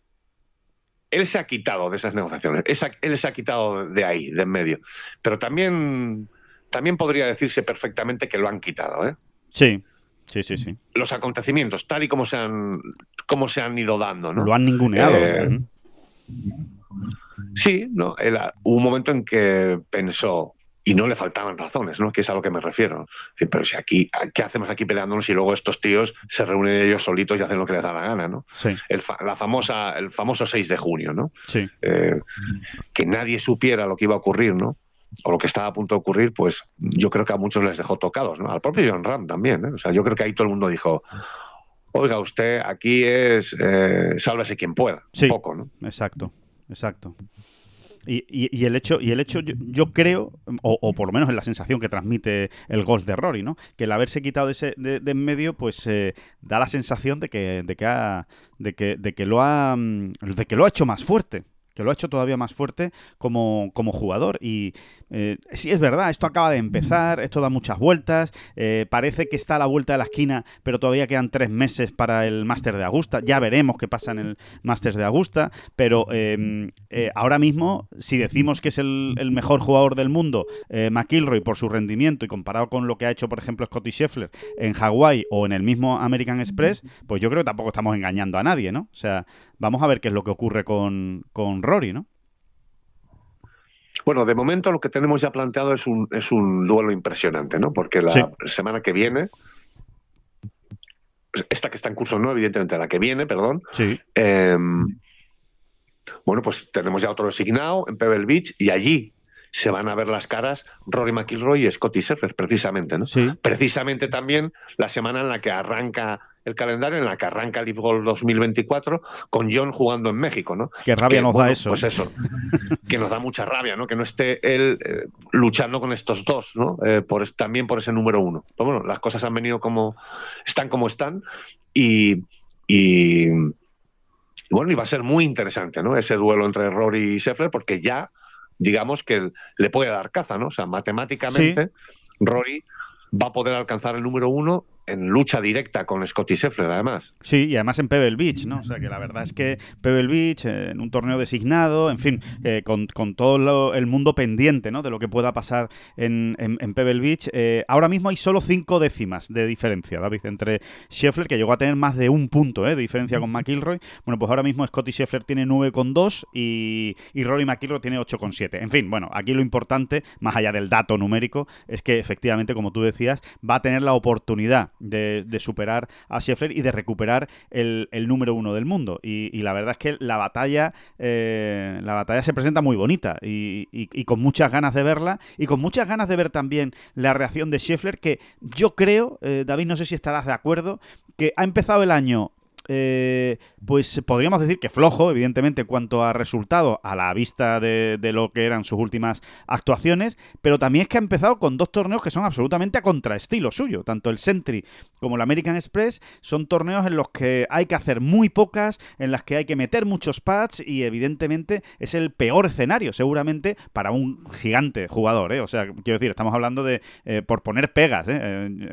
Él se ha quitado de esas negociaciones, él se ha quitado de ahí, de en medio. Pero también, también podría decirse perfectamente que lo han quitado, ¿eh? Sí, sí, sí, sí. Los acontecimientos, tal y como se han, como se han ido dando, ¿no? Lo han ninguneado. Eh, Sí, no, hubo un momento en que pensó, y no le faltaban razones, ¿no? Que es a lo que me refiero. Pero si aquí, ¿qué hacemos aquí peleándonos y luego estos tíos se reúnen ellos solitos y hacen lo que les da la gana, ¿no? Sí. El, la famosa, el famoso 6 de junio, ¿no? Sí. Eh, que nadie supiera lo que iba a ocurrir, ¿no? O lo que estaba a punto de ocurrir, pues yo creo que a muchos les dejó tocados, ¿no? Al propio John Ram también, ¿eh? O sea, yo creo que ahí todo el mundo dijo, oiga, usted aquí es eh, sálvese quien pueda, sí. un poco, ¿no? Exacto exacto. Y, y, el hecho, y el hecho yo, creo, o, por lo menos es la sensación que transmite el golf de Rory, ¿no? Que el haberse quitado de, ese, de, en medio, pues eh, da la sensación de que, de que, ha, de que, de que lo ha, mm, de que lo ha hecho más fuerte que lo ha hecho todavía más fuerte como, como jugador. Y eh, sí, es verdad, esto acaba de empezar, esto da muchas vueltas, eh, parece que está a la vuelta de la esquina, pero todavía quedan tres meses para el Máster de Augusta. Ya veremos qué pasa en el Máster de Augusta, pero em, eh, ahora mismo, si decimos que es el, mejor jugador del mundo, McIlroy, por su rendimiento y comparado con lo que ha hecho, por ejemplo, Scotty Scheffler en Hawái o en el mismo American Express, pues yo creo que tampoco estamos engañando a nadie, ¿no? O sea, vamos a ver qué es lo que ocurre con, con Rory, ¿no? Bueno, de momento lo que tenemos ya planteado es un, es un duelo impresionante, ¿no? Porque la semana que viene, esta que está en curso no, evidentemente la que viene, perdón. Sí. Em, bueno, pues tenemos ya otro designado en Pebble Beach y allí se van a ver las caras Rory McIlroy y Scotty Scheffler, precisamente, ¿no? Sí. Precisamente también la semana en la que arranca el calendario en la que arranca el Golf 2024 con John jugando en México, ¿no? Qué rabia nos da eso. Pues eso, que nos da mucha rabia, ¿no? Que no esté él eh, luchando con estos dos, ¿no? Eh, por, también por ese número uno. Pero bueno, las cosas han venido como están como están y, y bueno, y va a ser muy interesante, ¿no? Ese duelo entre Rory y Scheffler porque ya digamos que le puede dar caza, ¿no? O sea, matemáticamente Rory va a poder alcanzar el número uno en lucha directa con Scotty Scheffler, además. Sí, y además en Pebble Beach, ¿no? O sea, que la verdad es que Pebble Beach, eh, en un torneo designado, en fin, eh, con, todo el mundo pendiente, ¿no? De lo que pueda pasar en, en, Pebble Beach. Eh, ahora mismo hay solo cinco décimas de diferencia, David, entre Scheffler, que llegó a tener más de un punto de diferencia con McIlroy. Bueno, pues ahora mismo Scotty Scheffler tiene 9,2 y, y Rory McIlroy tiene 8,7. En fin, bueno, aquí lo importante, más allá del dato numérico, es que efectivamente, como tú decías, va a tener la oportunidad de, superar a Scheffler y de recuperar el, número uno del mundo. Y, la verdad es que la batalla, eh, la batalla se presenta muy bonita y, con muchas ganas de verla y con muchas ganas de ver también la reacción de Scheffler, que yo creo, eh, David, no sé si estarás de acuerdo, que ha empezado el año eh, pues podríamos decir que flojo, evidentemente, en cuanto a resultado, a la vista de, lo que eran sus últimas actuaciones, pero también es que ha empezado con dos torneos que son absolutamente a contraestilo suyo. Tanto el Sentry como el American Express son torneos en los que hay que hacer muy pocas, en las que hay que meter muchos pads y evidentemente es el peor escenario, seguramente, para un gigante jugador. ¿eh? O sea, quiero decir, estamos hablando de, eh, por poner pegas,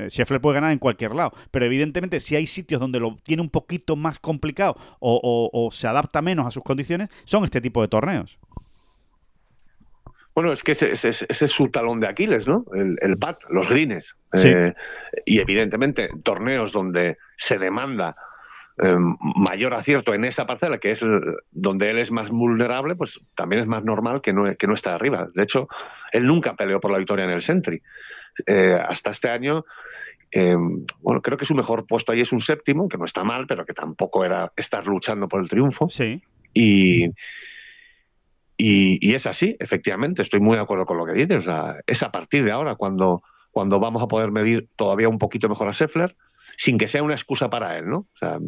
Scheffler puede ganar en cualquier lado, pero evidentemente si hay sitios donde lo tiene un poquito más complicado o, se adapta menos a sus condiciones, son este tipo de torneos. Bueno, es que ese, es su talón de Aquiles, ¿no? El, el pad, los greens. Eh, y evidentemente, torneos donde se demanda eh, mayor acierto en esa parcela, que es donde él es más vulnerable, pues también es más normal que no, que no esté arriba. De hecho, él nunca peleó por la victoria en el Sentry. Eh, hasta este año Em, bueno, creo que su mejor puesto ahí es un séptimo, que no está mal, pero que tampoco era estar luchando por el triunfo. Sí. Y, y, es así, efectivamente, estoy muy de acuerdo con lo que dices. es a partir de ahora cuando, cuando vamos a poder medir todavía un poquito mejor a Scheffler, sin que sea una excusa para él, ¿no? O sea,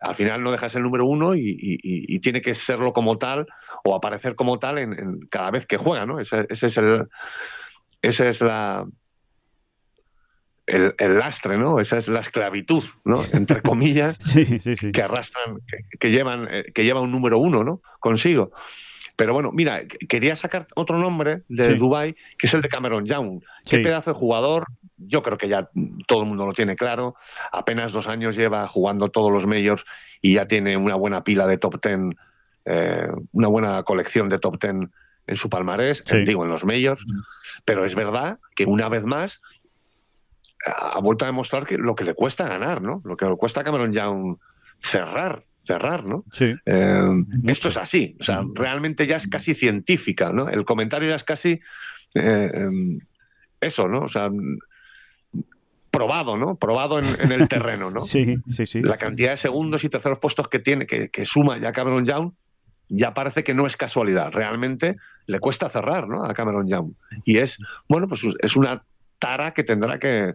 al final no deja de ser el número uno y, tiene que serlo como tal o aparecer como tal en, cada vez que juega, ¿no? Ese, ese es el, esa es la, el, lastre, ¿no? Esa es la esclavitud, ¿no? Entre comillas, sí, sí, sí. que arrastran, que, llevan, eh, que lleva un número uno, ¿no? Consigo. Pero bueno, mira, quería sacar otro nombre de. Dubai, que es el de Cameron Young. Qué pedazo de jugador. Yo creo que ya todo el mundo lo tiene claro. Apenas dos años lleva jugando todos los majors y ya tiene una buena pila de top ten, eh, una buena colección de top ten en su palmarés, digo, en los majors. Pero es verdad que una vez más ha vuelto a demostrar que lo que le cuesta ganar, ¿no? Lo que le cuesta a Cameron Young cerrar, cerrar, ¿no? Sí. Eh, esto es así, o sea, realmente ya es casi científica, ¿no? El comentario ya es casi eh, em, eso, ¿no? O sea, mm, probado, ¿no? Probado en, en el terreno, ¿no? Sí, sí, sí. La cantidad de segundos y terceros puestos que tiene, que, que suma ya Cameron Young, ya parece que no es casualidad. Realmente le cuesta cerrar, ¿no? A Cameron Young. Y es, bueno, pues es una tara que tendrá que,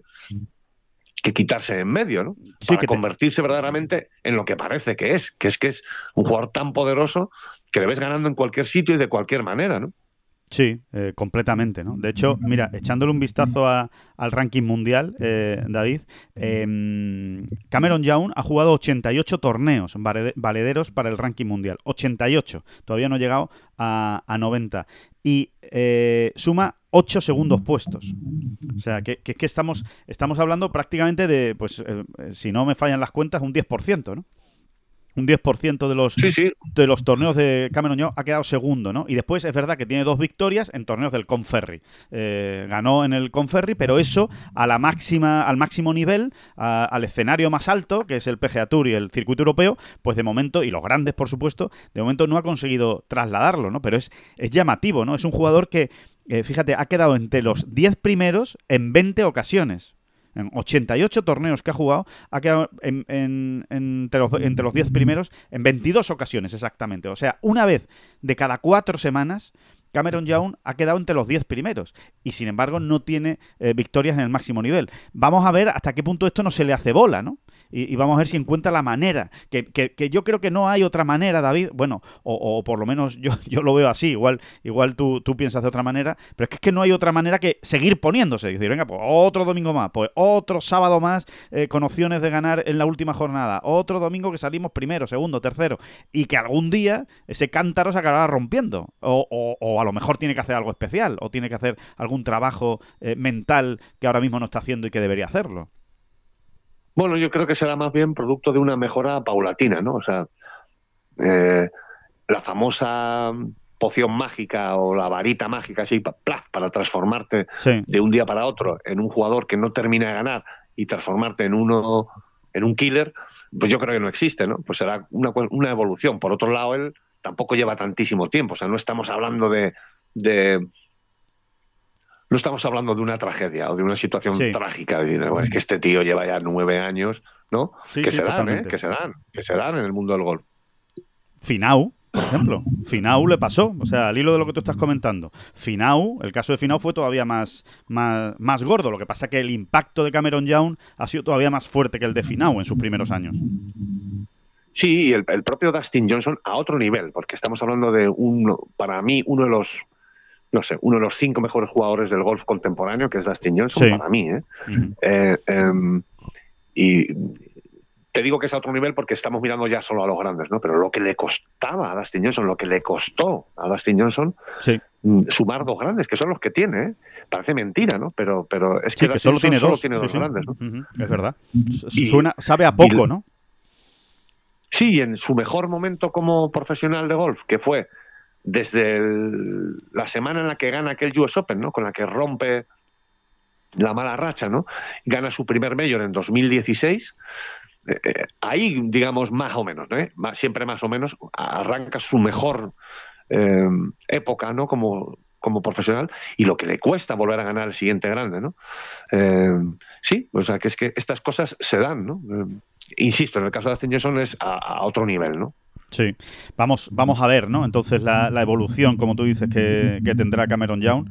que quitarse en medio, ¿no? Sí, Para que te- convertirse verdaderamente en lo que parece que es, que es que es un jugador tan poderoso que le ves ganando en cualquier sitio y de cualquier manera, ¿no? Sí, eh, completamente, ¿no? De hecho, mira, echándole un vistazo al ranking mundial, eh, David, em, Cameron Young ha jugado 88 torneos valede- valederos para el ranking mundial. 88. Todavía no ha llegado a, a 90. Y eh, suma 8 segundos puestos. O sea, que, que, que estamos, estamos hablando prácticamente de, pues, eh, si no me fallan las cuentas, un 10%, ¿no? Un 10% de los, Sí, sí. de los torneos de Cameron Young ha quedado segundo, ¿no? Y después es verdad que tiene dos victorias en torneos del Conferry. Eh, ganó en el Conferry, pero eso a la máxima, al máximo nivel, a- al escenario más alto, que es el PGA Tour y el circuito europeo, pues de momento, y los grandes por supuesto, de momento no ha conseguido trasladarlo, ¿no? Pero es, es llamativo, ¿no? Es un jugador que, eh, fíjate, ha quedado entre los 10 primeros en 20 ocasiones. En 88 torneos que ha jugado, ha quedado en- en- entre, los, entre los 10 primeros en 22 ocasiones exactamente. O sea, una vez de cada cuatro semanas, Cameron Young ha quedado entre los 10 primeros y sin embargo no tiene eh, victorias en el máximo nivel. Vamos a ver hasta qué punto esto no se le hace bola, ¿no? Y, vamos a ver si encuentra la manera, que, que- yo creo que no hay otra manera, David, bueno, o, o por lo menos yo, yo lo veo así, igual, igual tú, tú piensas de otra manera, pero es que, es que no hay otra manera que seguir poniéndose, decir, venga, pues otro domingo más, pues otro sábado más eh, con opciones de ganar en la última jornada, otro domingo que salimos primero, segundo, tercero, y que algún día ese cántaro se acabará rompiendo, o, o- o a lo mejor tiene que hacer algo especial, o tiene que hacer algún trabajo eh, mental que ahora mismo no está haciendo y que debería hacerlo. Bueno, yo creo que será más bien producto de una mejora paulatina, ¿no? O sea, eh, la famosa poción mágica o la varita mágica así, plaf, para transformarte Sí, de un día para otro en un jugador que no termina de ganar y transformarte en uno en un killer, pues yo creo que no existe, ¿no? Pues será una, una evolución. Por otro lado, él tampoco lleva tantísimo tiempo, o sea, no estamos hablando de, de- no estamos hablando de una tragedia o de una situación Sí. trágica, de decir, bueno, es que este tío lleva ya nueve años, ¿no? Sí, que sí, se dan, ¿eh? Que se dan, que se dan en el mundo del golf. Finau, por ejemplo. Finau le pasó, o sea, al hilo de lo que tú estás comentando. Finau, el caso de Finau fue todavía más, más, más gordo. Lo que pasa que el impacto de Cameron Young ha sido todavía más fuerte que el de Finau en sus primeros años. Sí, y el, el propio Dustin Johnson a otro nivel, porque estamos hablando de uno, para mí, uno de los, no sé, uno de los cinco mejores jugadores del golf contemporáneo, que es Dustin Johnson, Sí. para mí, ¿eh? Eh, em, y te digo que es a otro nivel porque estamos mirando ya solo a los grandes, ¿no? Pero lo que le costaba a Dustin Johnson, lo que le costó a Dustin Johnson Sí, mm, sumar dos grandes, que son los que tiene, ¿eh? Parece mentira, ¿no? Pero, pero es que, sí que Dustin solo tiene Johnson dos. tiene Sí, dos sí. grandes, ¿no? Es verdad. Y- Suena, sabe a poco, y- ¿no? Sí, en su mejor momento como profesional de golf, que fue desde la semana en la que gana aquel US Open, ¿no? Con la que rompe la mala racha, ¿no? Gana su primer mayor en 2016. Eh, eh, ahí, digamos, más o menos, ¿no? ¿Eh? Siempre más o menos, arranca su mejor eh, época, ¿no? Como, como profesional y lo que le cuesta volver a ganar el siguiente grande, ¿no? Eh, sí, o sea, que es que estas cosas se dan, ¿no? Insisto, en el caso de Dustin Johnson es a otro nivel, ¿no? Sí. Vamos, vamos a ver, ¿no? Entonces la, evolución, como tú dices, que, que tendrá Cameron Young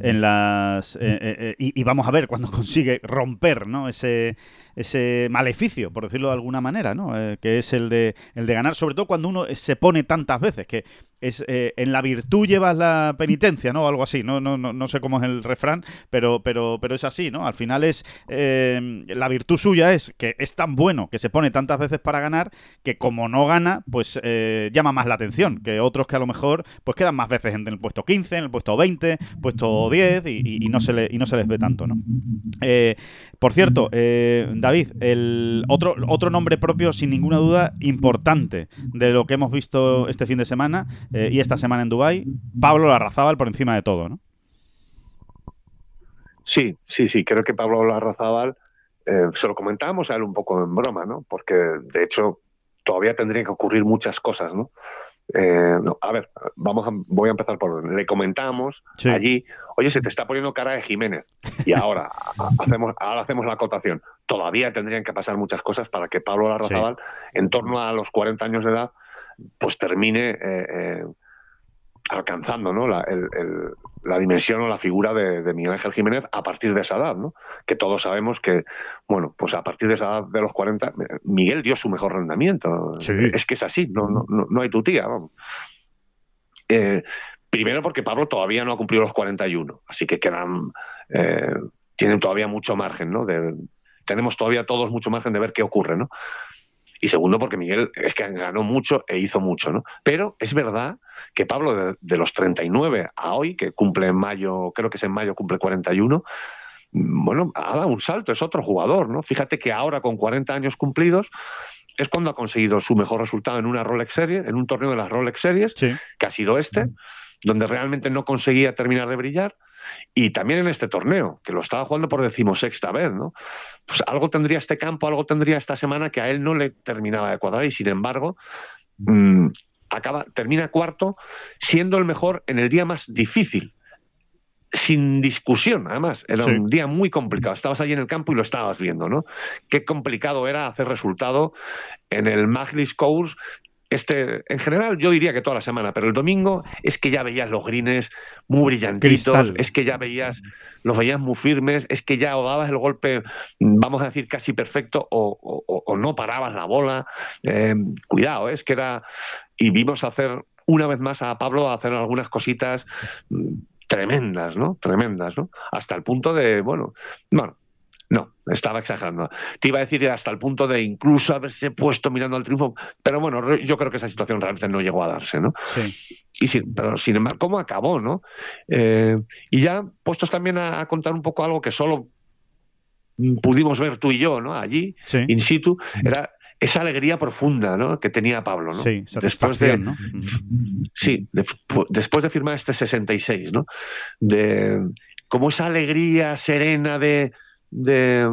en las eh, eh, eh, y, vamos a ver cuando consigue romper, ¿no? Ese ese maleficio, por decirlo de alguna manera, ¿no? Que es el de el de ganar, sobre todo cuando uno se pone tantas veces que es eh, en la virtud llevas la penitencia, ¿no? algo así, no, no, no, no sé cómo es el refrán, pero, pero, pero es así, ¿no? Al final es eh, la virtud suya es que es tan bueno, que se pone tantas veces para ganar, que como no gana, pues eh, llama más la atención que otros que a lo mejor pues quedan más veces en el puesto 15, en el puesto 20, puesto 10 y, no, se le, y no se les ve tanto, ¿no? por cierto, David, el otro, otro nombre propio sin ninguna duda importante de lo que hemos visto este fin de semana eh, y esta semana en Dubai, Pablo Larrazábal por encima de todo, ¿no? Sí, sí, sí, creo que Pablo Larrazábal, eh, se lo comentábamos a él un poco en broma, ¿no? Porque de hecho todavía tendrían que ocurrir muchas cosas, ¿no? Eh, a ver, vamos a, voy a empezar por le comentamos allí, oye, se te está poniendo cara de Jiménez y ahora hacemos, ahora hacemos la acotación. Todavía tendrían que pasar muchas cosas para que Pablo Larrazábal, en torno a los 40 años de edad, pues termine eh, eh, alcanzando ¿no? la, dimensión o la figura de, Miguel Ángel Jiménez a partir de esa edad, ¿no? que todos sabemos que, bueno, pues a partir de esa edad de los 40, Miguel dio su mejor rendimiento. Es que es así, no, no, no hay tu tía. Eh, primero porque Pablo todavía no ha cumplido los 41, así que quedan, tienen todavía mucho margen, ¿no? De, tenemos todavía todos mucho margen de ver qué ocurre, ¿no? Y segundo porque Miguel es que ganó mucho e hizo mucho, ¿no? Pero es verdad que Pablo de, los 39 a hoy, que cumple en mayo, creo que es en mayo, cumple 41, mm, bueno, ha dado un salto, es otro jugador, ¿no? Fíjate que ahora con 40 años cumplidos es cuando ha conseguido su mejor resultado en una Rolex Series, en un torneo de las Rolex Series, que ha sido este, donde realmente no conseguía terminar de brillar y también en este torneo, que lo estaba jugando por decimosexta vez, ¿no? Pues algo tendría este campo, algo tendría esta semana que a él no le terminaba de cuadrar y sin embargo mm, acaba, termina cuarto siendo el mejor en el día más difícil. Sin discusión, además, era un día muy complicado. Estabas allí en el campo y lo estabas viendo, ¿no? Qué complicado era hacer resultado en el Maglis Course este, en general yo diría que toda la semana, pero el domingo es que ya veías los greens muy brillantitos, es que ya veías, los veías muy firmes, es que ya o dabas el golpe, vamos a decir, casi perfecto, o, no parabas la bola. Eh, cuidado, eh, es que era. Y vimos hacer una vez más a Pablo hacer algunas cositas mm, tremendas, ¿no? Tremendas, ¿no? Hasta el punto de, bueno, bueno, no, estaba exagerando. Te iba a decir hasta el punto de incluso haberse puesto mirando al triunfo, pero bueno, yo creo que esa situación realmente no llegó a darse, ¿no? Sí. Y sin, pero sin embargo, ¿cómo acabó, no? Eh, y ya puestos también a, contar un poco algo que solo pudimos ver tú y yo, ¿no? Allí, in situ, era esa alegría profunda ¿no? que tenía Pablo. ¿no? Sí, después de, ¿no? Sí, después de firmar este 66, ¿no? De como esa alegría serena de de,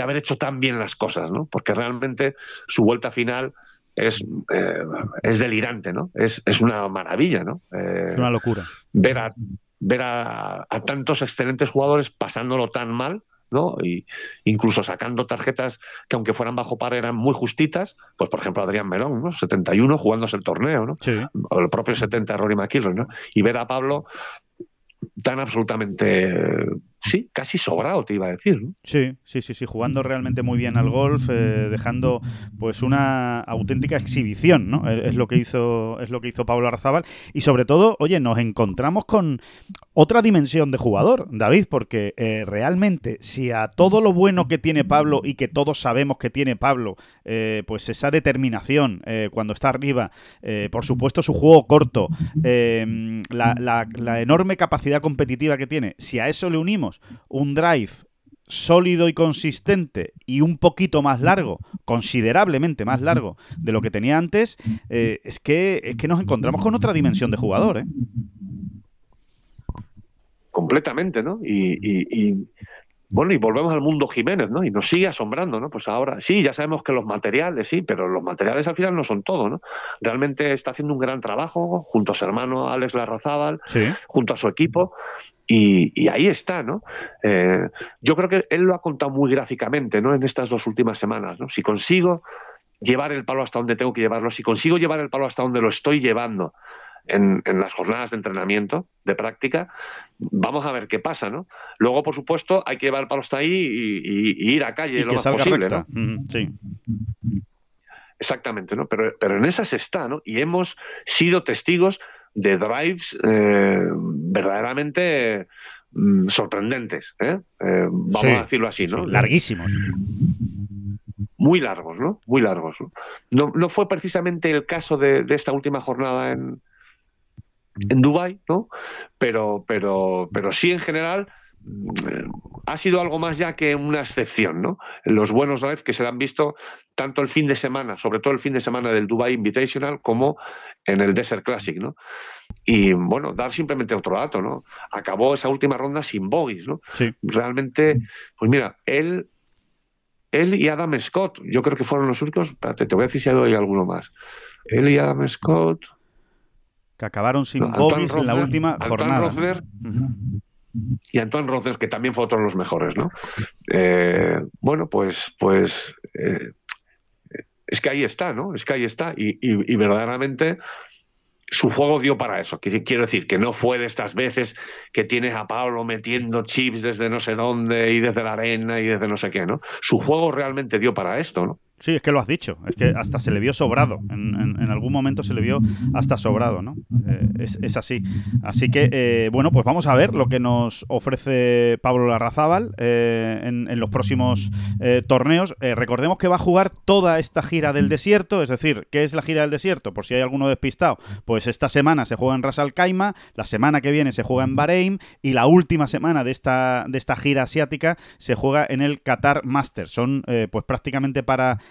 haber hecho tan bien las cosas, ¿no? Porque realmente su vuelta final es, eh, es delirante, ¿no? Es, una maravilla, ¿no? Eh, es una locura. Ver a, ver a, tantos excelentes jugadores pasándolo tan mal, ¿no? Y incluso sacando tarjetas que aunque fueran bajo par eran muy justitas, pues por ejemplo Adrián Melón, ¿no? 71 jugándose el torneo, ¿no? O el propio 70 Rory McIlroy, ¿no? Y ver a Pablo tan absolutamente sí, casi sobrado, te iba a decir. Sí, sí, sí, sí, jugando realmente muy bien al golf, eh, dejando pues una auténtica exhibición, ¿no? Es lo que hizo, es lo que hizo Pablo Arzábal. Y sobre todo, oye, nos encontramos con otra dimensión de jugador, David, porque eh, realmente, si a todo lo bueno que tiene Pablo y que todos sabemos que tiene Pablo, eh, pues esa determinación cuando está arriba, por supuesto su juego corto, la enorme capacidad competitiva que tiene, si a eso le unimos un drive sólido y consistente y un poquito más largo, considerablemente más largo de lo que tenía antes, eh, es, que, es que nos encontramos con otra dimensión de jugador. ¿eh? Completamente, ¿no? y, bueno, y volvemos al mundo Jiménez, ¿no? Y nos sigue asombrando, ¿no? Pues ahora, sí, ya sabemos que los materiales, sí, pero los materiales al final no son todo, ¿no? Realmente está haciendo un gran trabajo junto a su hermano Alex Larrazábal, junto a su equipo, y, ahí está, ¿no? Eh, yo creo que él lo ha contado muy gráficamente, ¿no? En estas dos últimas semanas, ¿no? Si consigo llevar el palo hasta donde tengo que llevarlo, si consigo llevar el palo hasta donde lo estoy llevando, en, las jornadas de entrenamiento, de práctica, vamos a ver qué pasa, ¿no? Luego, por supuesto, hay que llevar el palo hasta ahí y, ir a calle lo más posible, ¿no? sí. exactamente, ¿no? Pero, pero en esas está, ¿no? Y hemos sido testigos de drives eh, verdaderamente mm, sorprendentes, ¿eh? Eh, vamos a decirlo así, ¿no? larguísimos. Muy largos, ¿no? Muy largos. ¿no? No, fue precisamente el caso de, de esta última jornada en, en Dubái, ¿no? Pero, pero, pero sí en general ha sido algo más ya que una excepción, ¿no? Los buenos drives que se han visto tanto el fin de semana, sobre todo el fin de semana del Dubai Invitational, como en el Desert Classic, ¿no? Y bueno, dar simplemente otro dato, ¿no? Acabó esa última ronda sin bogies, ¿no? Sí. Realmente, pues mira, él, él y Adam Scott, yo creo que fueron los únicos, espérate, te voy a decir si hay alguno más. Él y Adam Scott. Que acabaron sin bogies en la última jornada y Antoine Rosner, que también fue otro de los mejores, ¿no? Eh, bueno, pues, pues eh, es que ahí está, ¿no? Es que ahí está. Y, verdaderamente su juego dio para eso. Quiero decir, que no fue de estas veces que tienes a Pablo metiendo chips desde no sé dónde y desde la arena y desde no sé qué, ¿no? Su juego realmente dio para esto, ¿no? Sí, es que lo has dicho. Es que hasta se le vio sobrado. En, algún momento se le vio hasta sobrado, ¿no? Eh, es, así. Así que, eh, bueno, pues vamos a ver lo que nos ofrece Pablo Larrazábal eh, en, los próximos torneos. recordemos que va a jugar toda esta gira del desierto. Es decir, ¿qué es la gira del desierto? Por si hay alguno despistado. Pues esta semana se juega en Ras Al Khaimah, la semana que viene se juega en Bahrein y la última semana de esta, de esta gira asiática se juega en el Qatar Masters. Son, pues prácticamente para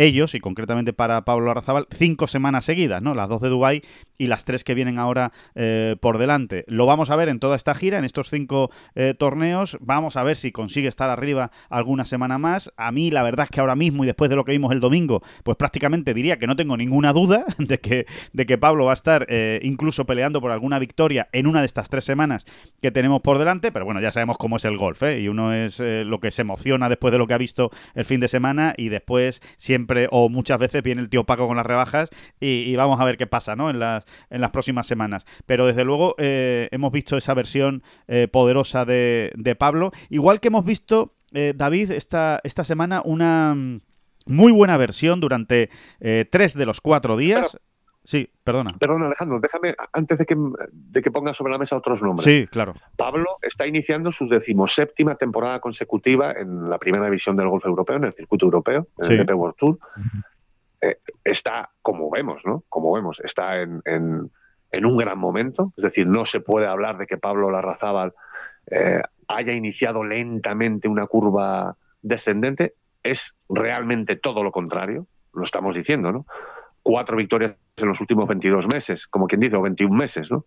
ellos, y concretamente para Pablo Arrazábal, cinco semanas seguidas, ¿no? Las dos de Dubái y las tres que vienen ahora eh, por delante. Lo vamos a ver en toda esta gira, en estos cinco eh, torneos. Vamos a ver si consigue estar arriba alguna semana más. A mí, la verdad es que ahora mismo, y después de lo que vimos el domingo, pues prácticamente diría que no tengo ninguna duda de que, de que Pablo va a estar eh, incluso peleando por alguna victoria en una de estas tres semanas que tenemos por delante. Pero bueno, ya sabemos cómo es el golf, Y uno es lo que se emociona después de lo que ha visto el fin de semana y después siempre o muchas veces viene el tío Paco con las rebajas y, vamos a ver qué pasa ¿no? en, las, en las próximas semanas. Pero desde luego eh, hemos visto esa versión eh, poderosa de, Pablo, igual que hemos visto, eh, David, esta, esta semana una mm, muy buena versión durante tres de los cuatro días. Sí, perdona. Perdona, Alejandro, déjame, antes de que, de que ponga sobre la mesa otros nombres. Sí, claro. Pablo está iniciando su decimoséptima temporada consecutiva en la primera división del golf europeo, en el circuito europeo, en el DP World Tour. Eh, está, como vemos, ¿no? Como vemos, está en, en, un gran momento. Es decir, no se puede hablar de que Pablo Larrazábal eh, haya iniciado lentamente una curva descendente. Es realmente todo lo contrario, lo estamos diciendo, ¿no? Cuatro victorias en los últimos 22 meses, como quien dice, o 21 meses, ¿no?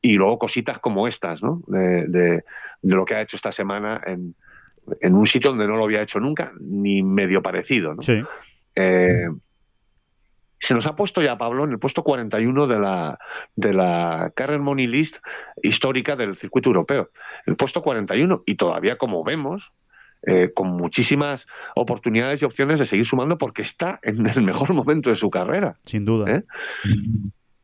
Y luego cositas como estas, ¿no? De, lo que ha hecho esta semana en, un sitio donde no lo había hecho nunca, ni medio parecido, ¿no? Sí. Eh, se nos ha puesto ya Pablo en el puesto 41 de la, de la Carrer Money List histórica del circuito europeo. El puesto 41. Y todavía, como vemos, eh, con muchísimas oportunidades y opciones de seguir sumando porque está en el mejor momento de su carrera. Sin duda. ¿Eh?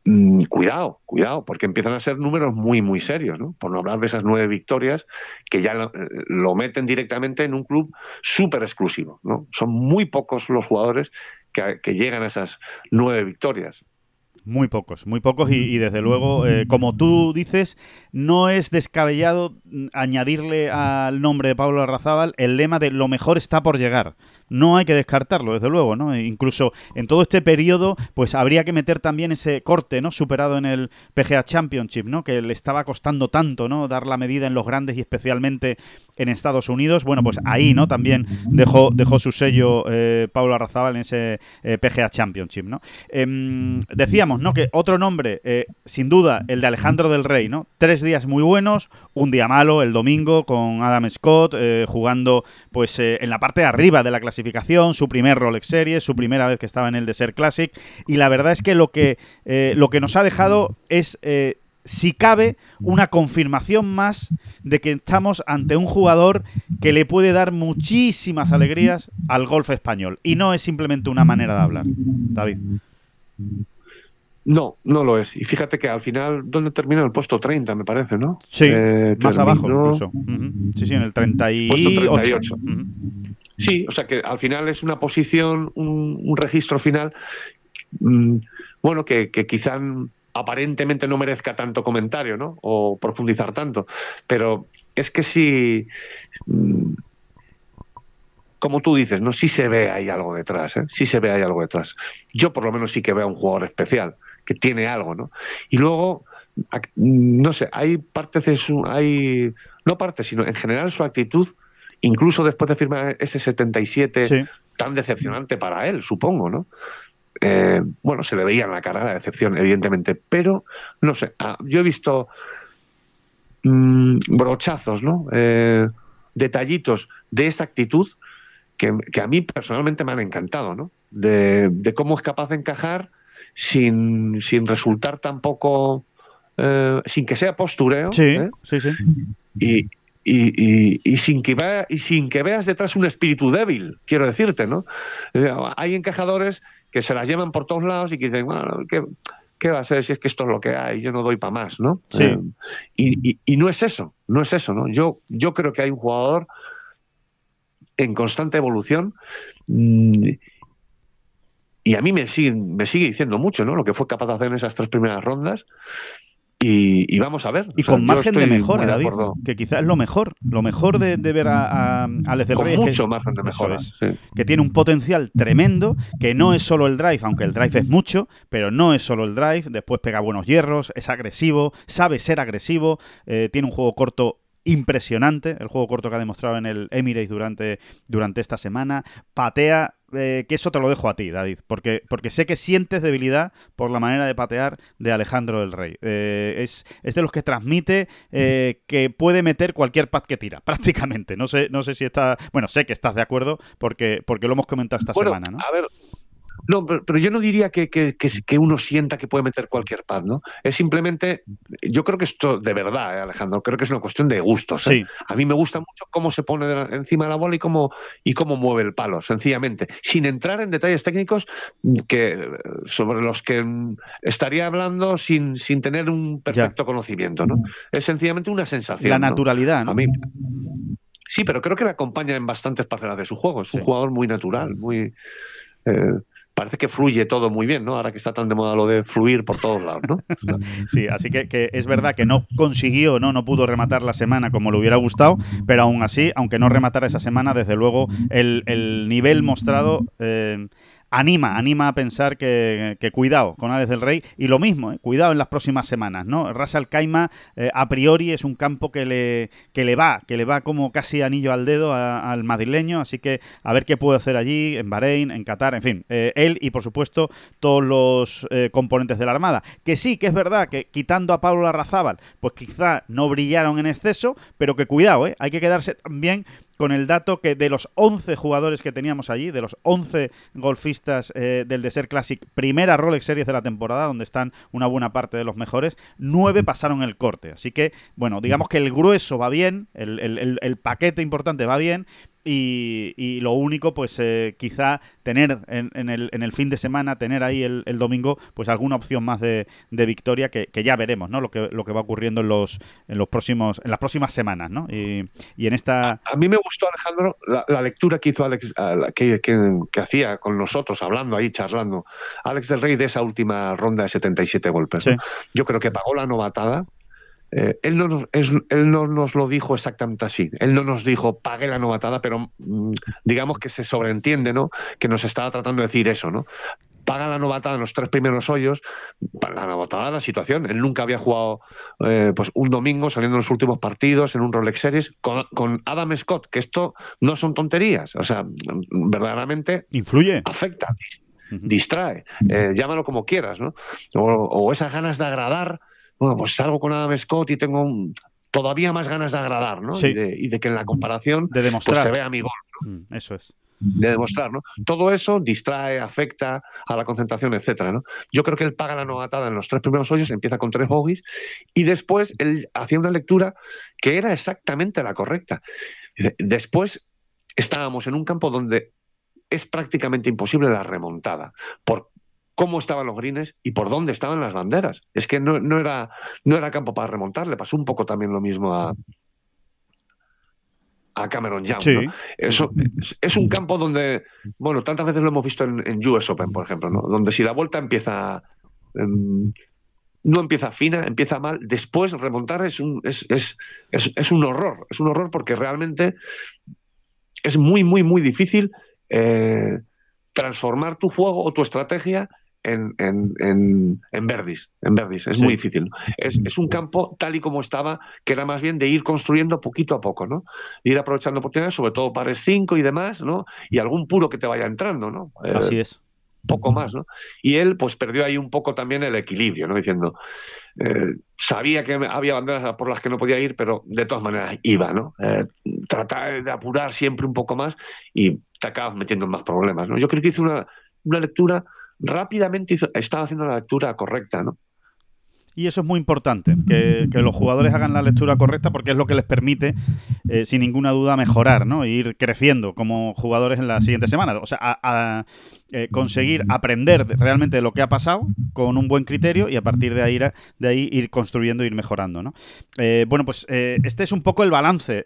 Mm, cuidado, cuidado, porque empiezan a ser números muy, muy serios, ¿no? Por no hablar de esas nueve victorias que ya lo, meten directamente en un club súper exclusivo, ¿no? Son muy pocos los jugadores que, que llegan a esas nueve victorias. Muy pocos, muy pocos y, desde luego, eh, como tú dices, no es descabellado añadirle al nombre de Pablo Arrazábal el lema de lo mejor está por llegar no hay que descartarlo, desde luego, ¿no? E incluso en todo este periodo, pues habría que meter también ese corte, ¿no? Superado en el PGA Championship, ¿no? Que le estaba costando tanto, ¿no? Dar la medida en los grandes y especialmente en Estados Unidos. Bueno, pues ahí, ¿no? También dejó, dejó su sello eh, Pablo Arrazábal en ese eh, PGA Championship, ¿no? Em, decíamos, ¿no? Que otro nombre, eh, sin duda, el de Alejandro del Rey, ¿no? Tres días muy buenos, un día malo, el domingo, con Adam Scott, jugando, pues, en la parte arriba de la clasificación su primer Rolex Series, su primera vez que estaba en el Desert Classic. Y la verdad es que lo que, eh, lo que nos ha dejado es, eh, si cabe, una confirmación más de que estamos ante un jugador que le puede dar muchísimas alegrías al golf español. Y no es simplemente una manera de hablar. David. No, no lo es. Y fíjate que al final, ¿dónde termina el puesto 30, me parece, no? Sí, eh, más abajo incluso. Sí, sí, en el 38. Puesto 38. Sí, o sea que al final es una posición, un, registro final mm, bueno, que, quizá aparentemente no merezca tanto comentario, ¿no? O profundizar tanto. Pero es que si, mm, como tú dices, ¿no? Sí se ve ahí algo detrás, ¿eh? Sí se ve ahí algo detrás. Yo por lo menos sí que veo a un jugador especial, que tiene algo, ¿no? Y luego, no sé, hay partes de su, hay, no partes, sino en general su actitud, incluso después de firmar ese 77 tan decepcionante para él, supongo, ¿no? Eh, bueno, se le veía en la cara la decepción, evidentemente, pero no sé, ah, yo he visto mm, brochazos, ¿no? Eh, detallitos de esa actitud que, a mí personalmente me han encantado, ¿no? De, cómo es capaz de encajar sin, resultar tampoco, eh, sin que sea postureo. Sí, sí, sí. Y, y, sin que vea, y sin que veas detrás un espíritu débil, quiero decirte, ¿no? hay encajadores que se las llevan por todos lados y que dicen, bueno, ¿qué, va a ser si es que esto es lo que hay? Yo no doy para más, ¿no? Sí. Eh, y, no es eso, no es eso, ¿no? Yo, yo creo que hay un jugador en constante evolución mm, y a mí me sigue, me sigue diciendo mucho, ¿no? Lo que fue capaz de hacer en esas tres primeras rondas y, vamos a ver. Y con margen de mejora, David, que quizás es lo mejor. Lo mejor de, ver a, a Alex del Rey mucho margen de mejora. Que tiene un potencial tremendo, que no es solo el drive, aunque el drive es mucho, pero no es solo el drive. Después pega buenos hierros, es agresivo, sabe ser agresivo, eh, tiene un juego corto impresionante, el juego corto que ha demostrado en el Emirates durante, durante esta semana. Patea, eh, que eso te lo dejo a ti, David, porque, porque sé que sientes debilidad por la manera de patear de Alejandro del Rey. Eh, es, es, de los que transmite eh, que puede meter cualquier pad que tira, prácticamente. No sé, no sé si está. Bueno, sé que estás de acuerdo porque, porque lo hemos comentado esta semana, ¿no? A ver, no, pero, yo no diría que, que, que, uno sienta que puede meter cualquier pad, ¿no? Es simplemente, yo creo que esto de verdad, ¿eh, Alejandro, creo que es una cuestión de gustos. ¿eh? A mí me gusta mucho cómo se pone encima de la bola y cómo, y cómo mueve el palo, sencillamente, sin entrar en detalles técnicos que, sobre los que estaría hablando sin, sin tener un perfecto conocimiento, ¿no? Es sencillamente una sensación. La naturalidad, ¿no? A mí, Sí, pero creo que le acompaña en bastantes parcelas de su juego. Es un jugador muy natural, muy. Eh, parece que fluye todo muy bien, ¿no? Ahora que está tan de moda lo de fluir por todos lados, ¿no? sí, así que, es verdad que no consiguió, ¿no? No pudo rematar la semana como le hubiera gustado, pero aún así, aunque no rematara esa semana, desde luego el, nivel mostrado eh, anima, anima a pensar que, cuidado con Alex del Rey y lo mismo, eh, cuidado en las próximas semanas, ¿no? Ras Al Khaimah eh, a priori es un campo que le, que le va, que le va como casi anillo al dedo al madrileño, así que a ver qué puede hacer allí, en Bahrein, en Qatar, en fin, eh, él y por supuesto todos los componentes de la Armada, que sí, que es verdad que quitando a Pablo Larrazábal, pues quizá no brillaron en exceso, pero que cuidado, ¿eh? hay que quedarse también con el dato que de los 11 jugadores que teníamos allí, de los 11 golfistas eh, del Desert Classic, primera Rolex Series de la temporada, donde están una buena parte de los mejores, 9 pasaron el corte. Así que, bueno, digamos que el grueso va bien, el paquete importante va bien, y, lo único, pues eh, quizá tener en, el, en, el, fin de semana, tener ahí el, domingo, pues alguna opción más de, victoria que, ya veremos, ¿no? Lo que, lo que va ocurriendo en los, en los próximos, en las próximas semanas, ¿no? Y, en esta. A, mí me gustó, Alejandro, la, lectura que hizo Alex, que, que, hacía con nosotros, hablando ahí, charlando, Alex del Rey de esa última ronda de 77 golpes. Yo creo que pagó la novatada eh, él, no nos, él, no nos, lo dijo exactamente así. Él no nos dijo pague la novatada, pero mm, digamos que se sobreentiende, ¿no? Que nos estaba tratando de decir eso, ¿no? Paga la novatada en los tres primeros hoyos, la novatada la situación. Él nunca había jugado eh, pues un domingo saliendo en los últimos partidos en un Rolex Series con, Adam Scott, que esto no son tonterías. O sea, verdaderamente influye, afecta, distrae, eh, llámalo como quieras, ¿no? o esas ganas de agradar bueno, pues salgo con Adam Scott y tengo todavía más ganas de agradar, ¿no? Y, de, que en la comparación de demostrar. Pues, se vea mi gol. Mm, eso es. De demostrar, ¿no? Todo eso distrae, afecta a la concentración, etcétera, ¿no? Yo creo que él paga la novatada en los tres primeros hoyos, empieza con tres bogies y después él hacía una lectura que era exactamente la correcta. Después estábamos en un campo donde es prácticamente imposible la remontada, por cómo estaban los greens y por dónde estaban las banderas. Es que no, era, no era campo para remontar, le pasó un poco también lo mismo a, a Cameron Young. Eso es, un campo donde, bueno, tantas veces lo hemos visto en, US Open, por ejemplo, ¿no? donde si la vuelta empieza, em, no empieza fina, empieza mal, después remontar es un, es, es, es, un horror, es un horror porque realmente es muy, muy, muy difícil eh, transformar tu juego o tu estrategia en, en, en, en Verdis. En Verdis. Es muy difícil. Es, es, un campo tal y como estaba, que era más bien de ir construyendo poquito a poco, ¿no? ir aprovechando oportunidades, sobre todo para el 5 y demás, ¿no? Y algún puro que te vaya entrando, ¿no? Así eh, es. Poco más, ¿no? Y él, pues, perdió ahí un poco también el equilibrio, ¿no? Diciendo, eh, sabía que había banderas por las que no podía ir, pero de todas maneras iba, ¿no? Eh, tratar de apurar siempre un poco más y te acabas metiendo en más problemas, ¿no? Yo creo que hice una, una lectura rápidamente estaba haciendo la lectura correcta, ¿no? Y eso es muy importante, que, los jugadores hagan la lectura correcta porque es lo que les permite, eh, sin ninguna duda, mejorar, ¿no? E ir creciendo como jugadores en la siguiente semana. O sea, a, eh, conseguir aprender realmente de lo que ha pasado con un buen criterio y a partir de ahí, de ahí ir construyendo, ir mejorando, ¿no? Eh, bueno, pues este es un poco el balance,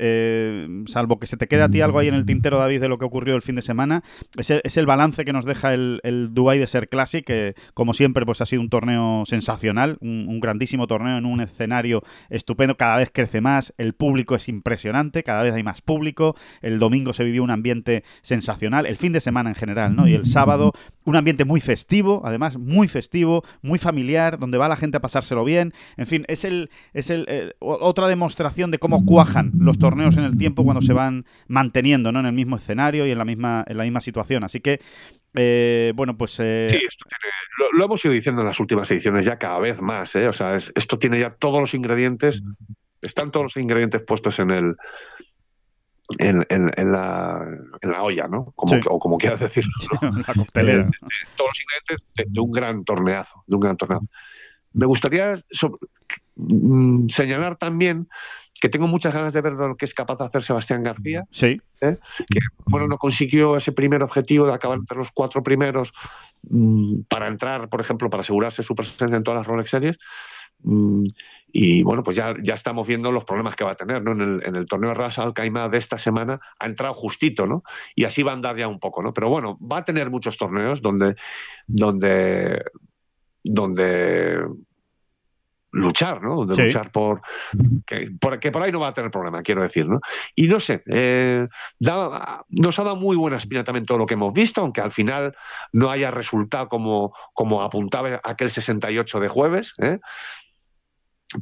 salvo que se te quede a ti algo ahí en el tintero, David, de lo que ocurrió el fin de semana. Es el, es el balance que nos deja el, el Dubai de Ser Classic, que como siempre pues ha sido un torneo sensacional, un un grandísimo torneo en un escenario estupendo, cada vez crece más, el público es impresionante, cada vez hay más público, el domingo se vivió un ambiente sensacional, el fin de semana en general, ¿no? Y el sábado un ambiente muy festivo, además muy festivo, muy familiar, donde va la gente a pasárselo bien, en fin, es el es el, otra demostración de cómo cuajan los torneos en el tiempo cuando se van manteniendo, ¿no? En el mismo escenario y en la misma en la misma situación, así que eh, bueno, pues. Eh, sí, esto tiene, lo, hemos ido diciendo en las últimas ediciones ya cada vez más, ¿eh? O sea, esto tiene ya todos los ingredientes, están todos los ingredientes puestos en el. En, en, la, en la, olla, ¿no? Como, O como quieras decirlo. La coctelera. Eh, todos los ingredientes de, un gran torneazo, de un gran torneazo. Me gustaría mm, señalar también que tengo muchas ganas de ver lo que es capaz de hacer Sebastián García. Sí. ¿eh? Que, bueno, no consiguió ese primer objetivo de acabar entre los cuatro primeros mm, para entrar, por ejemplo, para asegurarse su presencia en todas las Rolex Series. Mm, y bueno, pues ya, ya estamos viendo los problemas que va a tener, ¿no? En el, en el torneo Ras Al Khaimah de esta semana ha entrado justito, ¿no? Y así va a andar ya un poco, ¿no? Pero bueno, va a tener muchos torneos donde, donde, donde luchar, ¿no? De luchar por que, por por ahí no va a tener problema, quiero decir, ¿no? Y no sé, eh, nos ha dado muy buena espina también todo lo que hemos visto, aunque al final no haya resultado como, como apuntaba aquel 68 de jueves, ¿eh?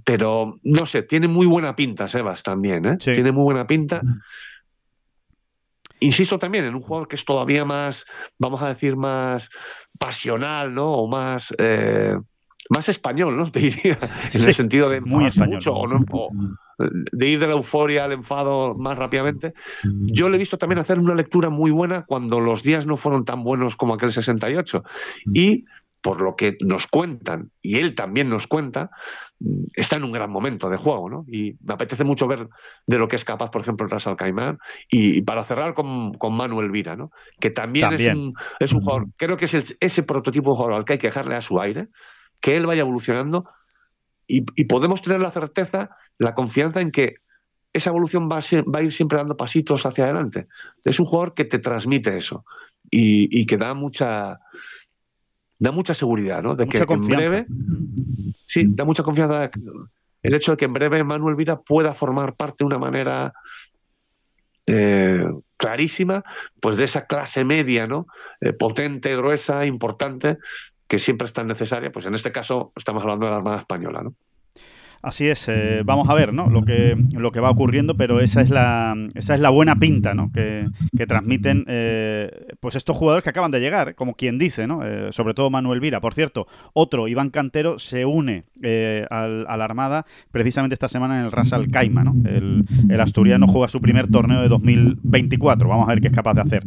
Pero no sé, tiene muy buena pinta Sebas también, ¿eh? Tiene muy buena pinta. Insisto también en un jugador que es todavía más, vamos a decir, más pasional, ¿no? O más eh, más español, ¿no? Te diría, en el sentido de muy español. Mucho, o, no, de ir de la euforia al enfado más rápidamente. Yo le he visto también hacer una lectura muy buena cuando los días no fueron tan buenos como aquel 68. Y por lo que nos cuentan, y él también nos cuenta, está en un gran momento de juego, ¿no? Y me apetece mucho ver de lo que es capaz, por ejemplo, el Ras Caimán. Y, para cerrar con, con, Manuel Vira, ¿no? Que también, Es, un, es un jugador, creo que es ese prototipo de jugador al que hay que dejarle a su aire, que él vaya evolucionando y, podemos tener la certeza, la confianza en que esa evolución va a, ir siempre dando pasitos hacia adelante. Es un jugador que te transmite eso y, que da mucha da mucha seguridad, ¿no? De que en breve, sí, da mucha confianza el hecho de que en breve Manuel Vida pueda formar parte de una manera eh, clarísima, pues de esa clase media, ¿no? Eh, potente, gruesa, importante, que siempre es tan necesaria, pues en este caso estamos hablando de la Armada Española, ¿no? Así es, eh, vamos a ver ¿no? lo, que, lo que va ocurriendo, pero esa es la, esa es la buena pinta ¿no? que, transmiten eh, pues estos jugadores que acaban de llegar, como quien dice, ¿no? Eh, sobre todo Manuel Vira. Por cierto, otro, Iván Cantero, se une al, a la Armada precisamente esta semana en el Rasal Caima. ¿no? El, el, asturiano juega su primer torneo de 2024. Vamos a ver qué es capaz de hacer.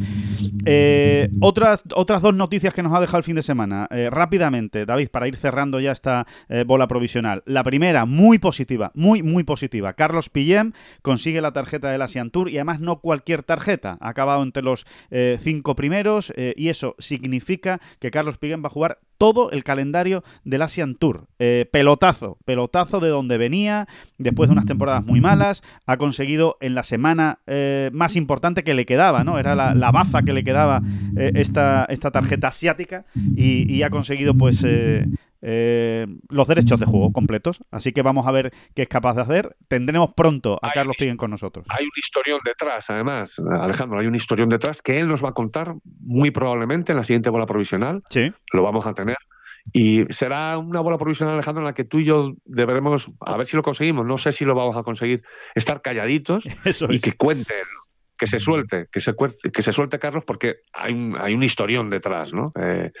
otras, otras dos noticias que nos ha dejado el fin de semana. rápidamente, David, para ir cerrando ya esta bola provisional. La primera, muy muy positiva, muy, muy positiva. Carlos Pillem consigue la tarjeta del Asian Tour y además no cualquier tarjeta. Ha acabado entre los eh, cinco primeros eh, y eso significa que Carlos Pillem va a jugar todo el calendario del Asian Tour. Eh, pelotazo, pelotazo de donde venía, después de unas temporadas muy malas, ha conseguido en la semana más importante que le quedaba, ¿no? Era la, baza que le quedaba esta, esta tarjeta asiática y, ha conseguido pues los derechos de juego completos. Así que vamos a ver qué es capaz de hacer. Tendremos pronto a Carlos Piguen con nosotros. Hay un historión detrás, además, Alejandro, hay un historión detrás que él nos va a contar muy probablemente en la siguiente bola provisional. Sí. Lo vamos a tener. Y será una bola provisional, Alejandro, en la que tú y yo deberemos, a ver si lo conseguimos, no sé si lo vamos a conseguir, estar calladitos y que cuenten, que se suelte, que se, que se suelte Carlos, porque hay un, hay un historión detrás, ¿no? Eh,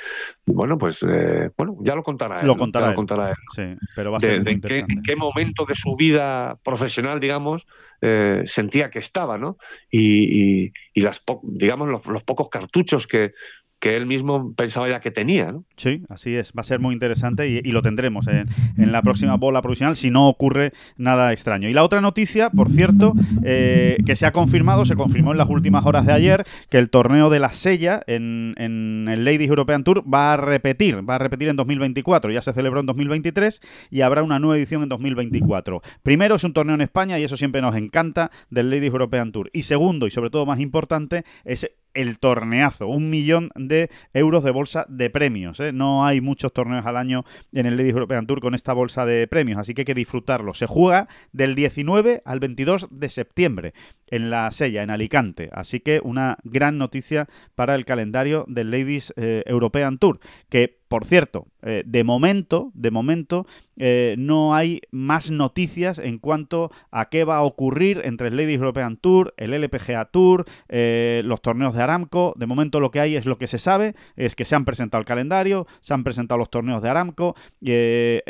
bueno, pues eh, bueno, ya lo contará él. Lo contará, él. Sí, pero va a ser en qué, momento de su vida profesional, digamos, eh, sentía que estaba, ¿no? Y, y, las digamos, los, pocos cartuchos que, que él mismo pensaba ya que tenía. ¿no? Sí, así es. Va a ser muy interesante y, lo tendremos en, la próxima bola provisional si no ocurre nada extraño. Y la otra noticia, por cierto, eh, que se ha confirmado, se confirmó en las últimas horas de ayer, que el torneo de la Sella en, el Ladies European Tour va a repetir, va a repetir en 2024. Ya se celebró en 2023 y habrá una nueva edición en 2024. Primero es un torneo en España y eso siempre nos encanta del Ladies European Tour. Y segundo, y sobre todo más importante, es el torneazo, un millón de euros de bolsa de premios. ¿eh? No hay muchos torneos al año en el Ladies European Tour con esta bolsa de premios, así que hay que disfrutarlo. Se juega del 19 al 22 de septiembre en la Sella, en Alicante. Así que una gran noticia para el calendario del Ladies eh, European Tour, que por cierto, eh, de momento, de momento, eh, no hay más noticias en cuanto a qué va a ocurrir entre el Ladies European Tour, el LPGA Tour, los torneos de Aramco. De momento lo que hay es lo que se sabe, es que se han presentado el calendario, se han presentado los torneos de Aramco,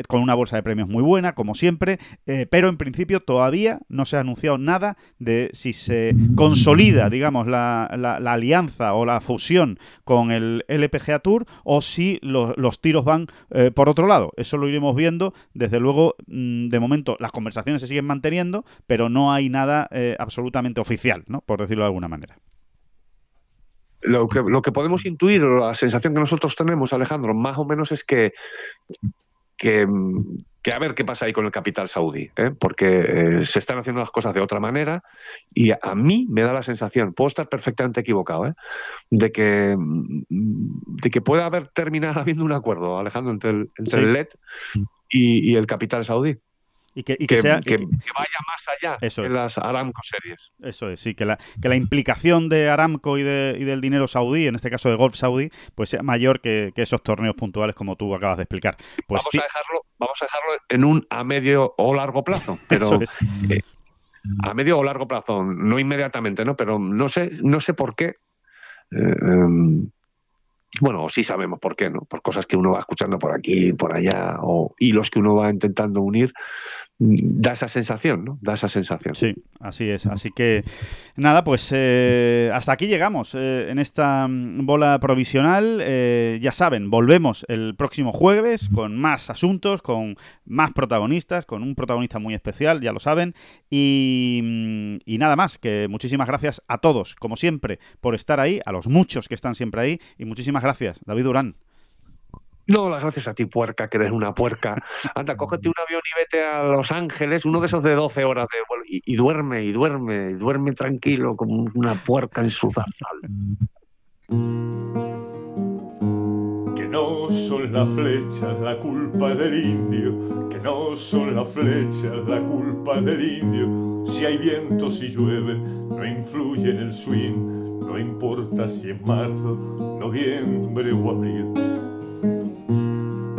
con una bolsa de premios muy buena, como siempre, pero en principio todavía no se ha anunciado nada de si se consolida, digamos, la, alianza o la fusión con el LPGA Tour o si los tiros van eh, por otro lado. Eso lo iremos viendo. Desde luego, mm, de momento, las conversaciones se siguen manteniendo, pero no hay nada eh, absolutamente oficial, ¿no? por decirlo de alguna manera. Lo que, lo que podemos intuir, la sensación que nosotros tenemos, Alejandro, más o menos es que, que, que a ver qué pasa ahí con el capital saudí, ¿eh? porque eh, se están haciendo las cosas de otra manera y a mí me da la sensación, puedo estar perfectamente equivocado, ¿eh? de, que, mm, de que puede haber terminado habiendo un acuerdo, Alejandro, entre el, entre el LED y, y el capital saudí y que, que, sea, que, vaya más allá de las Aramco series. Eso es, sí, que la, que la implicación de Aramco y, de, y del dinero saudí, en este caso de Golf Saudí, pues sea mayor que, esos torneos puntuales como tú acabas de explicar. Pues vamos, a dejarlo, vamos a dejarlo en un a medio o largo plazo, pero eh, a medio o largo plazo, no inmediatamente, ¿no? Pero no sé, no sé por qué. Eh, em, bueno, sí sabemos por qué, ¿no? Por cosas que uno va escuchando por aquí, por allá, o hilos que uno va intentando unir, da esa sensación, ¿no? Da esa sensación. Sí, así es. Así que, nada, pues eh, hasta aquí llegamos eh, en esta mm, bola provisional. Eh, ya saben, volvemos el próximo jueves con más asuntos, con más protagonistas, con un protagonista muy especial, ya lo saben. Mm, y nada más, que muchísimas gracias a todos, como siempre, por estar ahí, a los muchos que están siempre ahí. Y muchísimas gracias, David Durán. No, las gracias a ti, puerca, que eres una puerca. Anda, cógete un avión y vete a Los Ángeles, uno de esos de 12 horas de vuelo, y, duerme, y duerme, y duerme tranquilo como una puerca en su zarzal. Que no son las flechas la culpa del indio, que no son las flechas la culpa del indio. Si hay viento, si llueve, no influye en el swing, no importa si es marzo, noviembre o abril